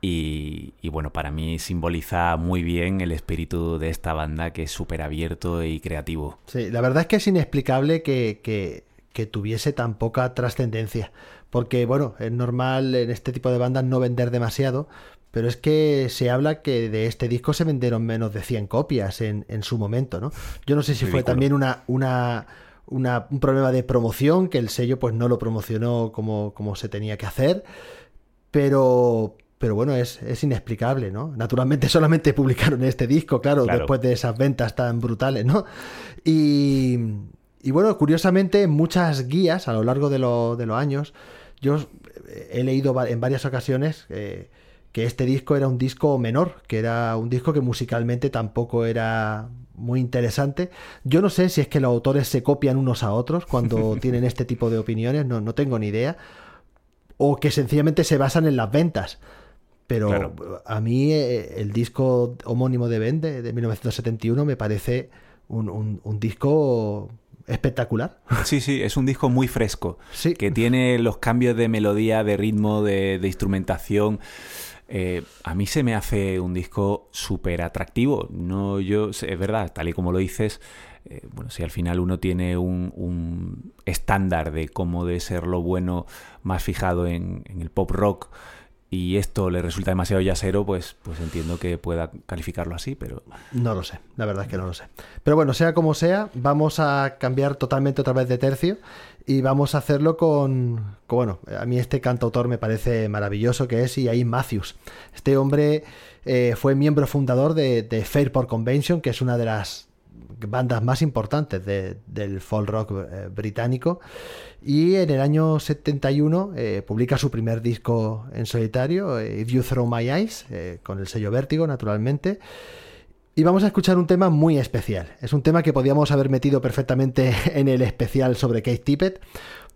y, bueno, para mí simboliza muy bien el espíritu de esta banda que es súper abierto y creativo. Sí, la verdad es que es inexplicable que, que, que tuviese tan poca trascendencia porque bueno, es normal en este tipo de bandas no vender demasiado, pero es que se habla que de este disco se vendieron menos de 100 copias en, su momento, ¿no? Yo no sé si fue también una, una, un problema de promoción, que el sello pues no lo promocionó como, como se tenía que hacer, pero, pero bueno, es, inexplicable, ¿no? Naturalmente solamente publicaron este disco, claro, después de esas ventas tan brutales, ¿no? Y, y bueno, curiosamente, muchas guías a lo largo de, de los años, yo he leído en varias ocasiones... Eh, que este disco era un disco menor, que era un disco que musicalmente tampoco era muy interesante. Yo no sé si es que los autores se copian unos a otros cuando tienen este tipo de opiniones, no, no tengo ni idea. O que sencillamente se basan en las ventas. Pero a mí eh, el disco homónimo de Ben de, 1971 me parece un, disco espectacular. Sí, sí, es un disco muy fresco, sí. que tiene los cambios de melodía, de ritmo, de, de instrumentación eh, a mí se me hace un disco súper atractivo. No, yo, es verdad, tal y como lo dices, eh, bueno, si al final uno tiene un, estándar de cómo de ser lo bueno más fijado en, en el pop rock y esto le resulta demasiado yasero, pues, pues entiendo que pueda calificarlo así, pero... No lo sé, la verdad es que no lo sé. Pero bueno, sea como sea, vamos a cambiar totalmente otra vez de tercio y vamos a hacerlo con, bueno, a mí este cantautor me parece maravilloso, que es Ian Matthews. Este hombre eh, fue miembro fundador de, de Fairport Convention, que es una de las bandas más importantes del folk rock eh, británico. Y en el año 71 eh, publica su primer disco en solitario, eh, If You Throw My Eyes, con el sello Vértigo, naturalmente. Y vamos a escuchar un tema muy especial. Es un tema que podíamos haber metido perfectamente en el especial sobre Kate Tippett,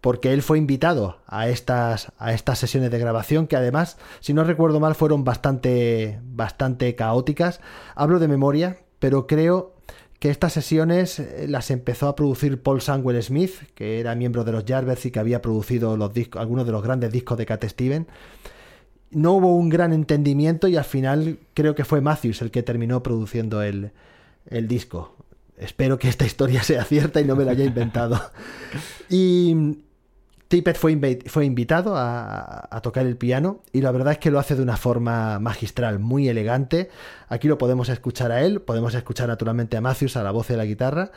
porque él fue invitado a estas, a estas sesiones de grabación, que además, si no recuerdo mal, fueron bastante, bastante caóticas. Hablo de memoria, pero creo que estas sesiones eh, las empezó a producir Paul Samuel Smith, que era miembro de los Jarvers y que había producido discos, algunos de los grandes discos de Cat Steven. No hubo un gran entendimiento y al final creo que fue Matthews el que terminó produciendo el, el disco. Espero que esta historia sea cierta y no me la haya inventado. Y, Tippett fue, invitado a, tocar el piano y la verdad es que lo hace de una forma magistral, muy elegante. Aquí lo podemos escuchar a él, podemos escuchar naturalmente a Matthews a la voz de la guitarra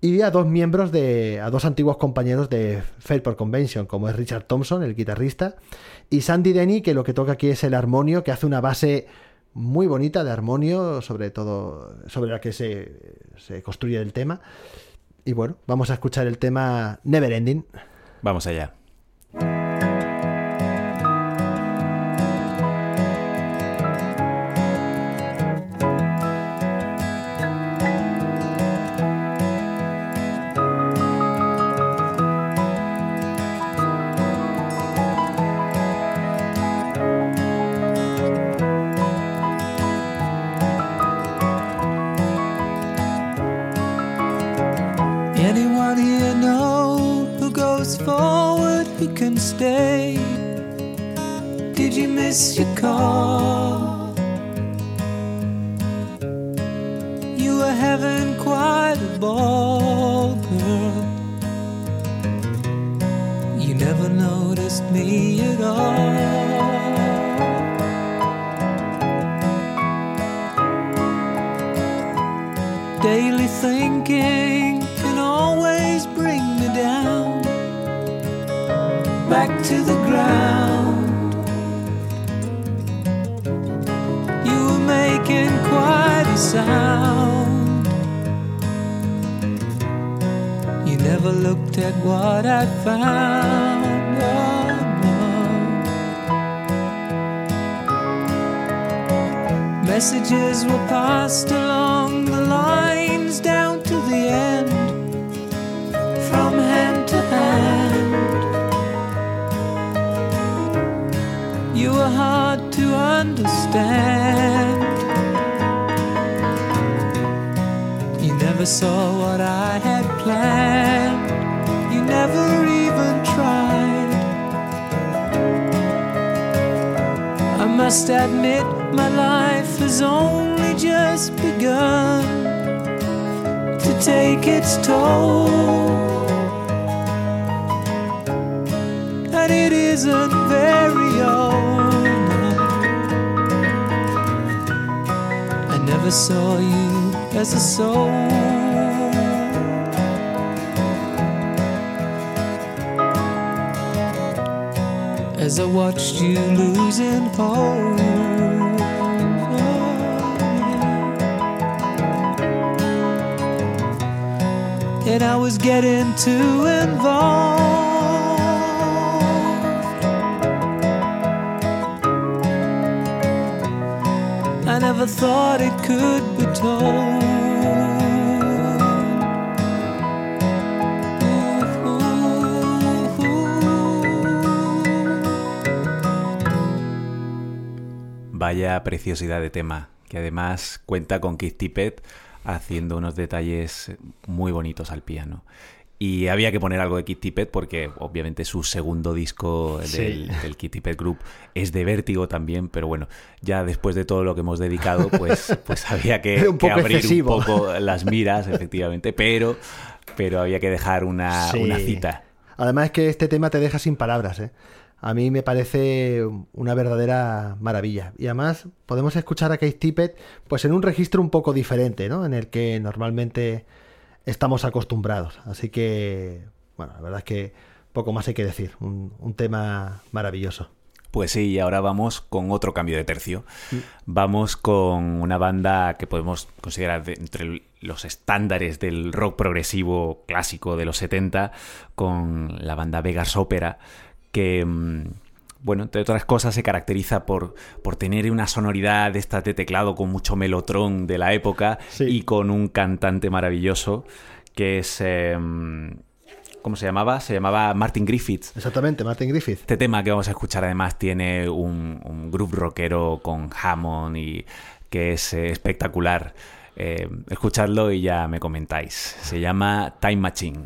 y a dos miembros de, a dos antiguos compañeros de Fairport Convention, como es Richard Thompson, el guitarrista, y Sandy Denny, que lo que toca aquí es el armonio, que hace una base muy bonita de armonio, sobre todo sobre la que se, se construye el tema. Y bueno, vamos a escuchar el tema Never Ending. Vamos allá. Understand. never saw what I had planned. You never even tried. I must admit, my life has only just begun to take its toll. And it isn't very old. Never saw you as a soul. As I watched you losing hope. And I was getting too involved. Vaya preciosidad de tema, que además cuenta con Keith Tippett haciendo unos detalles muy bonitos al piano. Y había que poner algo de Keith Tippett porque obviamente su segundo disco del, del Keith Tippett Group es de vértigo también, pero bueno, ya después de todo lo que hemos dedicado, pues, pues había que, Un poco que abrir excesivo. un poco las miras, efectivamente, pero, pero había que dejar una, Sí. una cita. Además es que este tema te deja sin palabras, ¿eh? A mí me parece una verdadera maravilla. Y además podemos escuchar a Keith Tippett pues en un registro un poco diferente, ¿no? En el que normalmente estamos acostumbrados. Así que, bueno, la verdad es que poco más hay que decir. Un, un tema maravilloso. Pues sí, y ahora vamos con otro cambio de tercio. Vamos con una banda que podemos considerar de- entre los estándares del rock progresivo clásico de los 70, con la banda Vegas Opera, que, mm, bueno, entre otras cosas se caracteriza por, por tener una sonoridad de estas de teclado con mucho melotrón de la época Sí. y con un cantante maravilloso que es... em, ¿Cómo se llamaba? Se llamaba Martin Griffiths. Exactamente, Martin Griffith. Este tema que vamos a escuchar además tiene un, un groove rockero con Hammond y que es eh, espectacular. Eh, escuchadlo y ya me comentáis. Se llama Time Machine.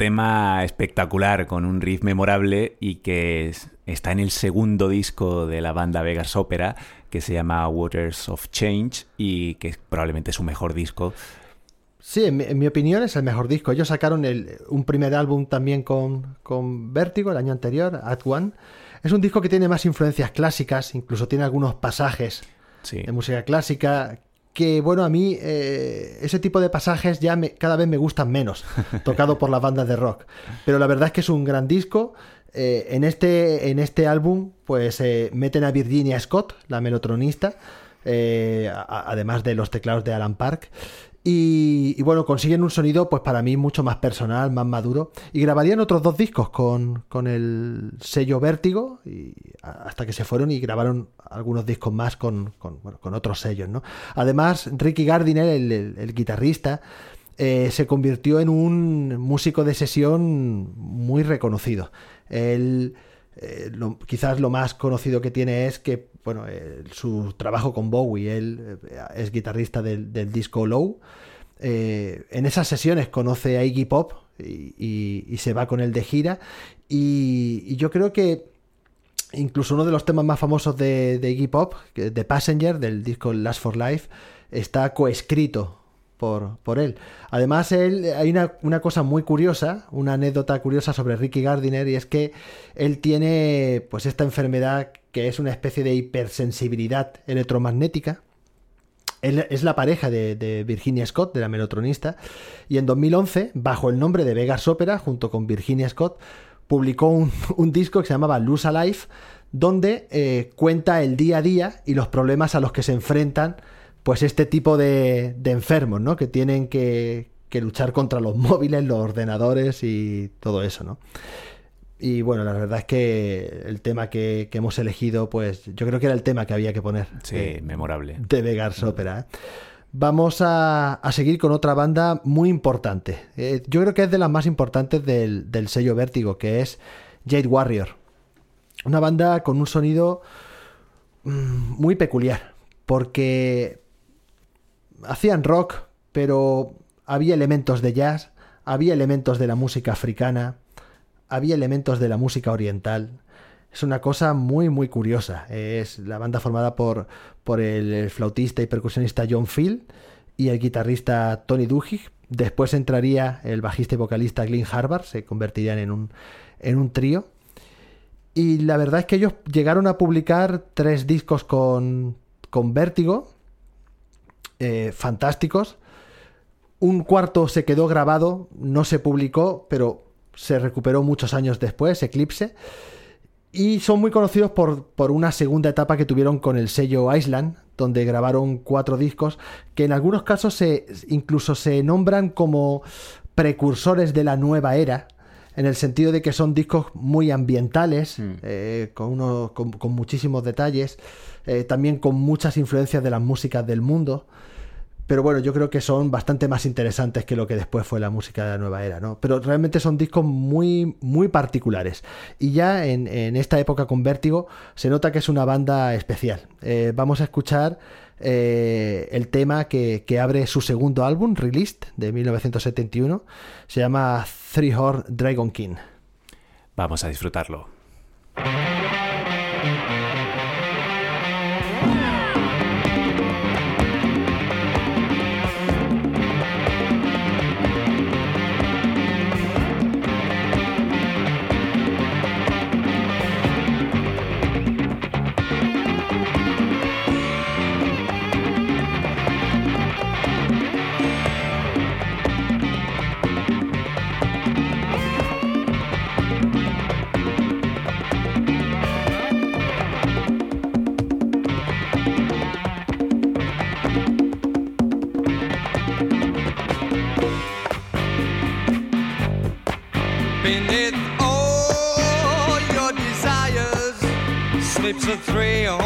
Tema espectacular con un riff memorable y que está en el segundo disco de la banda Vegas Opera que se llama Waters of Change y que probablemente es su mejor disco. Sí, en mi, opinión es el mejor disco. Ellos sacaron un primer álbum también con, con Vértigo el año anterior, At One. Es un disco que tiene más influencias clásicas, incluso tiene algunos pasajes de música clásica que bueno, a mí eh, ese tipo de pasajes ya cada vez me gustan menos, tocado por las bandas de rock. Pero la verdad es que es un gran disco. Eh, en, este, en este álbum, pues eh, meten a Virginia Scott, la melotronista, además de los teclados de Alan Park. Y, bueno, consiguen un sonido, pues para mí, mucho más personal, más maduro. Y grabarían otros dos discos con, el sello Vértigo, y hasta que se fueron y grabaron algunos discos más con, otros sellos, ¿no? Además, Ricky Gardiner, el, guitarrista, eh, se convirtió en un músico de sesión muy reconocido. Él, eh, quizás lo más conocido que tiene es que bueno, su trabajo con Bowie, él eh, es guitarrista del, disco Low. Eh, en esas sesiones conoce a Iggy Pop y, se va con él de gira. Y, yo creo que incluso uno de los temas más famosos de, de Iggy Pop, de Passenger, del disco Last for Life, está coescrito por, por él. Además, él, hay una, una, cosa muy curiosa, una anécdota curiosa sobre Ricky Gardiner, y es que él tiene pues esta enfermedad que es una especie de hipersensibilidad electromagnética. Es la pareja de, Virginia Scott, de la melotronista, y en 2011, bajo el nombre de Vegas Opera, junto con Virginia Scott, publicó un, disco que se llamaba Lose Alive, donde eh, cuenta el día a día y los problemas a los que se enfrentan pues este tipo de, enfermos, ¿no? Que tienen que, luchar contra los móviles, los ordenadores y todo eso, ¿no? Y bueno, la verdad es que el tema que, hemos elegido, pues yo creo que era el tema que había que poner. Sí, memorable. De Vegas Opera. ¿eh? Vamos a, seguir con otra banda muy importante. Eh, yo creo que es de las más importantes del, del sello Vértigo, que es Jade Warrior. Una banda con un sonido mm, muy peculiar, porque hacían rock, pero había elementos de jazz, había elementos de la música africana, había elementos de la música oriental. Es una cosa muy, muy curiosa. Es la banda formada por, por el flautista y percusionista John Field y el guitarrista Tony Duhigg. Después entraría el bajista y vocalista Glenn Harvard, se convertirían en un, en un trío. Y la verdad es que ellos llegaron a publicar tres discos con, con Vértigo, eh, fantásticos. Un cuarto se quedó grabado, no se publicó, pero se recuperó muchos años después, Eclipse. Y son muy conocidos por, por, una segunda etapa que tuvieron con el sello Island, donde grabaron cuatro discos que en algunos casos se, incluso se nombran como precursores de la nueva era, en el sentido de que son discos muy ambientales, mm. eh, con, uno, con, muchísimos detalles, eh, también con muchas influencias de las músicas del mundo pero bueno, yo creo que son bastante más interesantes que lo que después fue la música de la nueva era, ¿no? Pero realmente son discos muy, muy particulares. Y ya en, esta época con Vértigo se nota que es una banda especial. Eh, vamos a escuchar eh, el tema que, que, abre su segundo álbum, Released, de 1971. Se llama Three Horn Dragon King. Vamos a disfrutarlo. The thrill.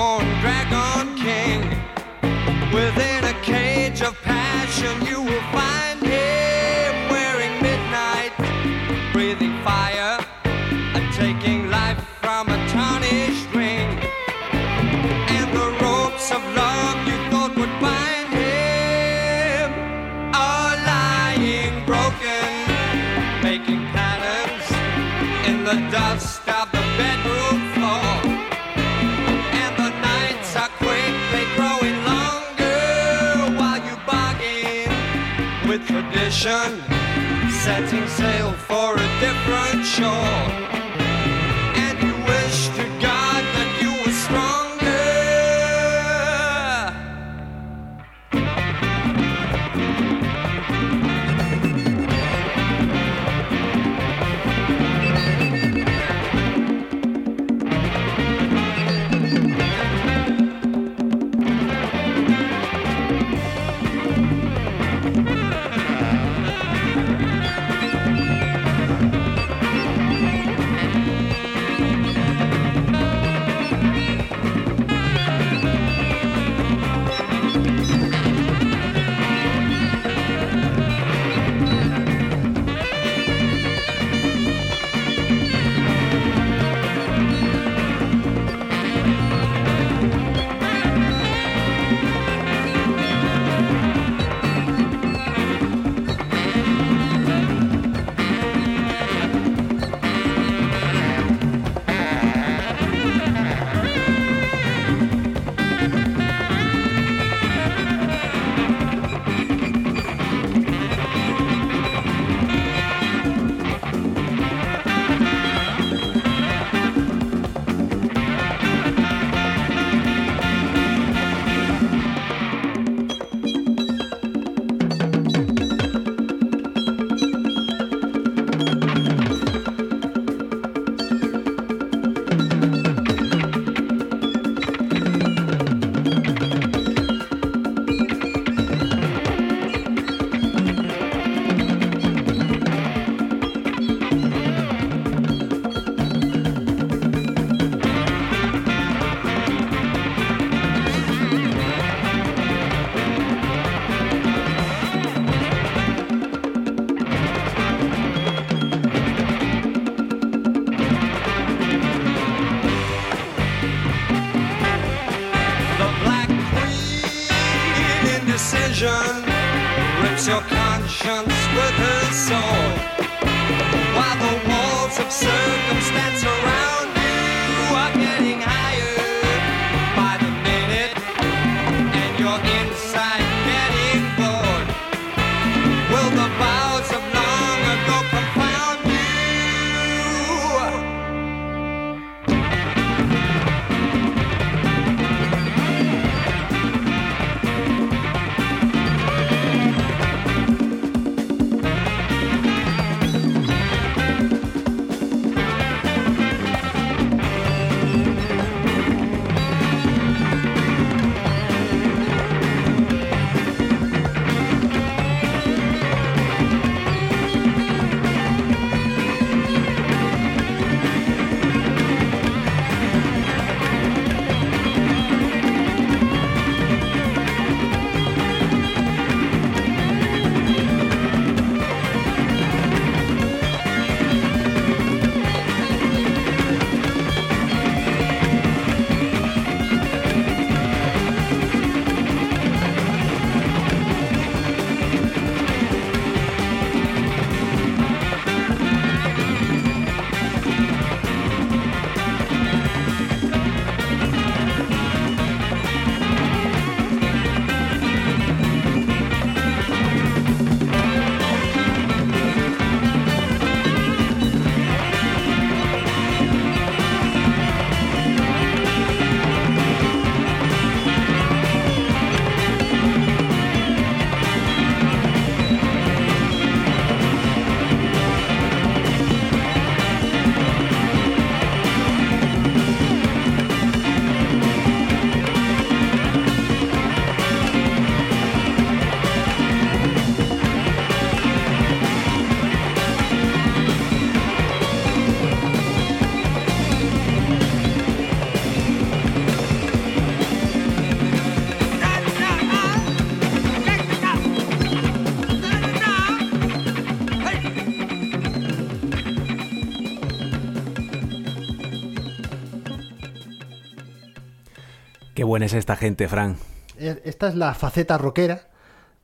Buena es esta gente, Fran. E- Esta es la faceta rockera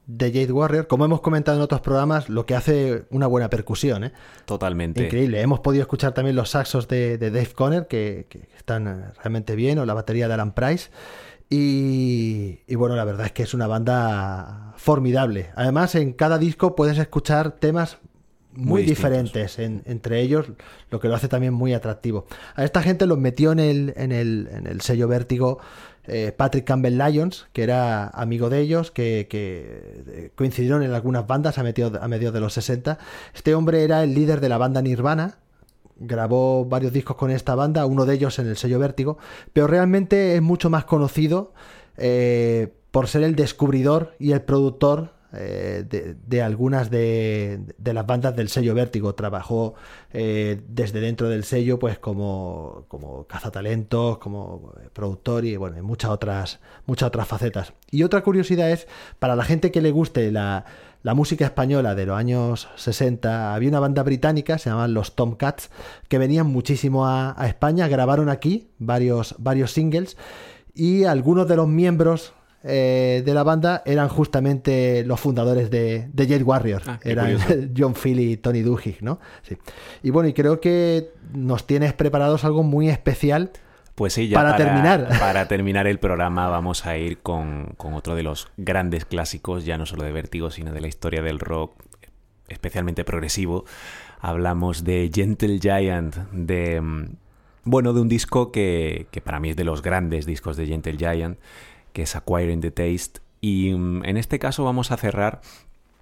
de Jade Warrior. Como hemos comentado en otros programas, lo que hace una buena percusión. ¿eh? Totalmente. Increíble. Hemos podido escuchar también los saxos de, de Dave Conner, que, que están eh, realmente bien, o la batería de Alan Price. Y, y bueno, la verdad es que es una banda formidable. Además, en cada disco puedes escuchar temas muy, diferentes en- entre ellos, lo que lo hace también muy atractivo. A esta gente los metió en el, en el, en el sello Vértigo eh, Patrick Campbell Lyons, que era amigo de ellos, que, eh, coincidieron en algunas bandas a mediados de los 60. Este hombre era el líder de la banda Nirvana, grabó varios discos con esta banda, uno de ellos en el sello Vértigo, pero realmente es mucho más conocido eh, por ser el descubridor y el productor eh, de, algunas de, de las bandas del sello Vértigo. Trabajó eh, desde dentro del sello, pues como, como cazatalentos, como eh, productor y bueno, en muchas otras, muchas otras facetas. Y otra curiosidad es, para la gente que le guste la, la música española de los años 60, había una banda británica, se llamaban los Tomcats, que venían muchísimo a, a España, grabaron aquí varios, varios singles y algunos de los miembros eh, de la banda eran justamente los fundadores de, de Jade Warrior. Ah, eran curioso. John Philly y Tony Duhigg, ¿no? Sí. Y bueno, y creo que nos tienes preparados algo muy especial. Pues sí, ya Para terminar. Para terminar el programa vamos a ir con, con otro de los grandes clásicos, ya no solo de Vértigo, sino de la historia del rock, especialmente progresivo. Hablamos de Gentle Giant, de... mm, Bueno, de un disco que, que para mí es de los grandes discos de Gentle Giant, que es Acquiring the Taste. Y mm, en este caso vamos a cerrar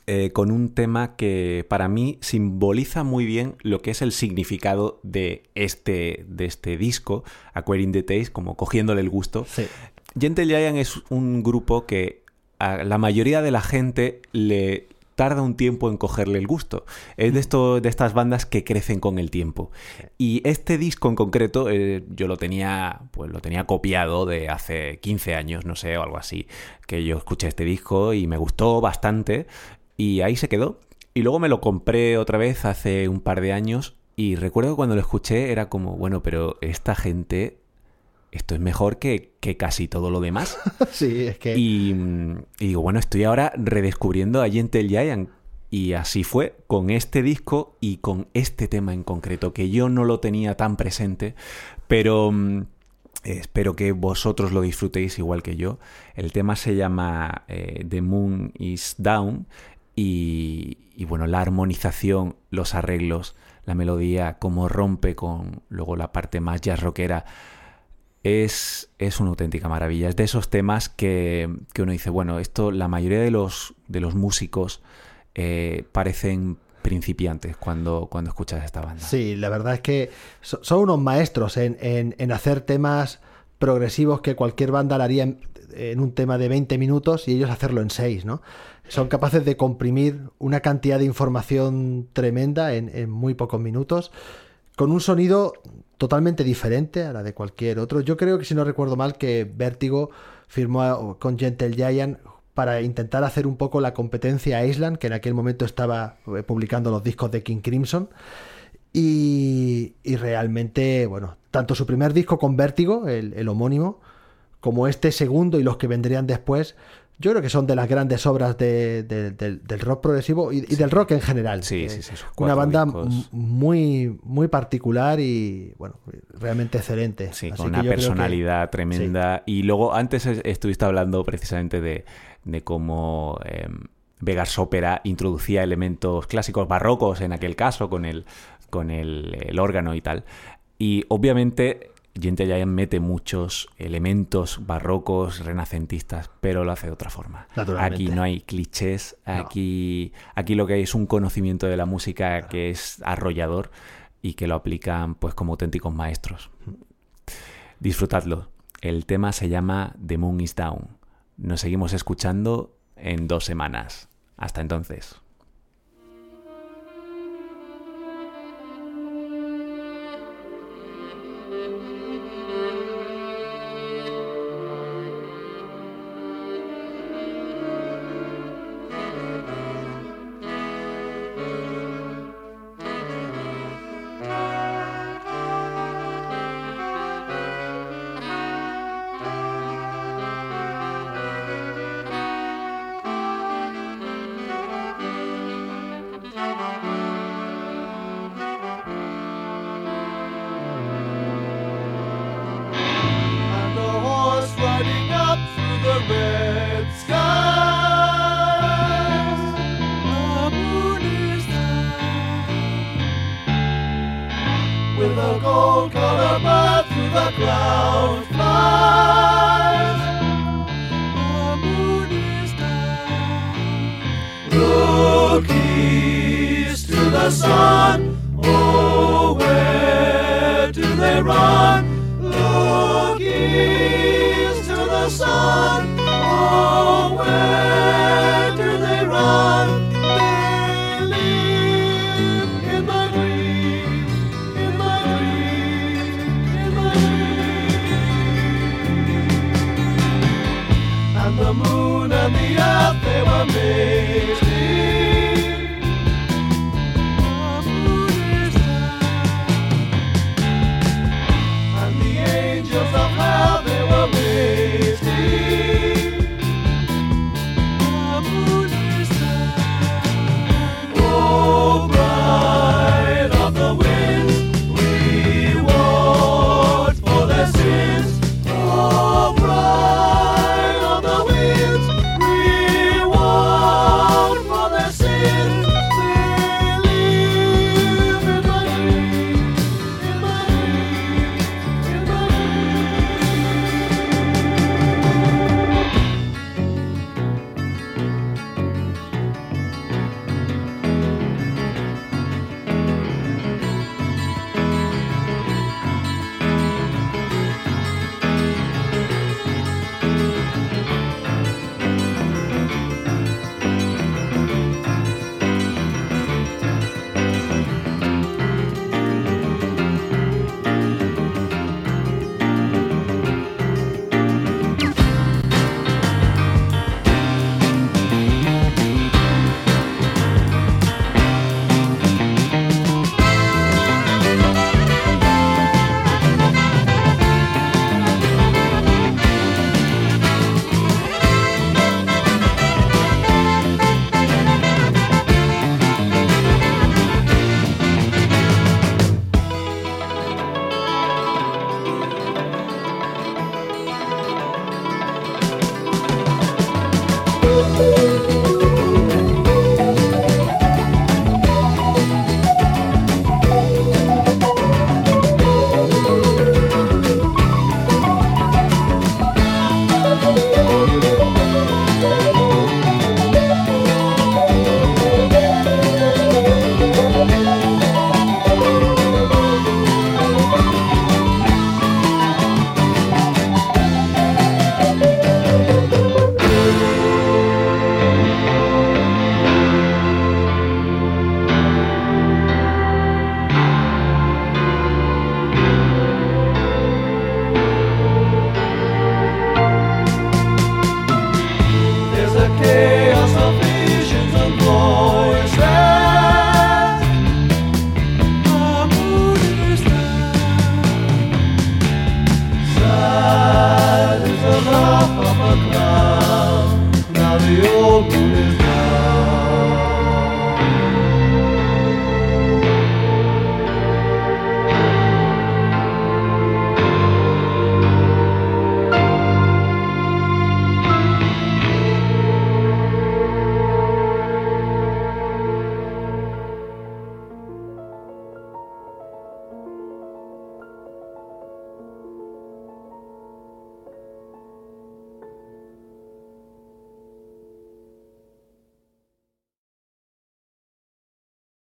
eh, con un tema que para mí simboliza muy bien lo que es el significado de este, de este disco, Acquiring the Taste, como cogiéndole el gusto. Sí. Gentle Giant es un grupo que a la mayoría de la gente le tarda un tiempo en cogerle el gusto. Es de, esto, de estas bandas que crecen con el tiempo. Y este disco en concreto, eh, yo lo tenía, pues lo tenía copiado de hace 15 años, no sé, o algo así, que yo escuché este disco y me gustó bastante. Y ahí se quedó. Y luego me lo compré otra vez hace un par de años. Y recuerdo que cuando lo escuché era como, bueno, pero esta gente, esto es mejor que, que casi todo lo demás. sí, es que... Y, y digo, bueno, estoy ahora redescubriendo a Gentle Giant. Y así fue con este disco y con este tema en concreto, que yo no lo tenía tan presente, pero mm, espero que vosotros lo disfrutéis igual que yo. El tema se llama eh, The Moon is Down y, y bueno, la armonización, los arreglos, la melodía, cómo rompe con luego la parte más jazz rockera es, es una auténtica maravilla. Es de esos temas que, que uno dice, bueno, esto la mayoría de los, de los músicos eh, parecen principiantes cuando, cuando escuchas esta banda. Sí, la verdad es que so- son unos maestros en, en- hacer temas progresivos que cualquier banda haría en, un tema de 20 minutos y ellos hacerlo en 6, ¿no? Son capaces de comprimir una cantidad de información tremenda en, en muy pocos minutos, con un sonido totalmente diferente a la de cualquier otro. Yo creo que, si no recuerdo mal, que Vértigo firmó con Gentle Giant para intentar hacer un poco la competencia a Island, que en aquel momento estaba eh, publicando los discos de King Crimson. Y, y realmente, bueno, tanto su primer disco con Vértigo, el homónimo, como este segundo y los que vendrían después, yo creo que son de las grandes obras de- de- del, del rock progresivo y, y del rock en general. Sí, Eh, sí, sí, Una banda muy, muy particular y, bueno, realmente excelente. Sí, Así con una que- personalidad tremenda. Y luego, antes es- estuviste hablando precisamente de, de cómo eh, Vegas Opera introducía elementos clásicos barrocos, en aquel caso, con el, con el, el órgano y tal. Y obviamente, Gentle Giant mete muchos elementos barrocos, renacentistas, pero lo hace de otra forma. Aquí no hay clichés, aquí, aquí lo que hay es un conocimiento de la música que es arrollador y que lo aplican pues como auténticos maestros. Disfrutadlo. El tema se llama The Moon is Down. Nos seguimos escuchando en dos semanas. Hasta entonces.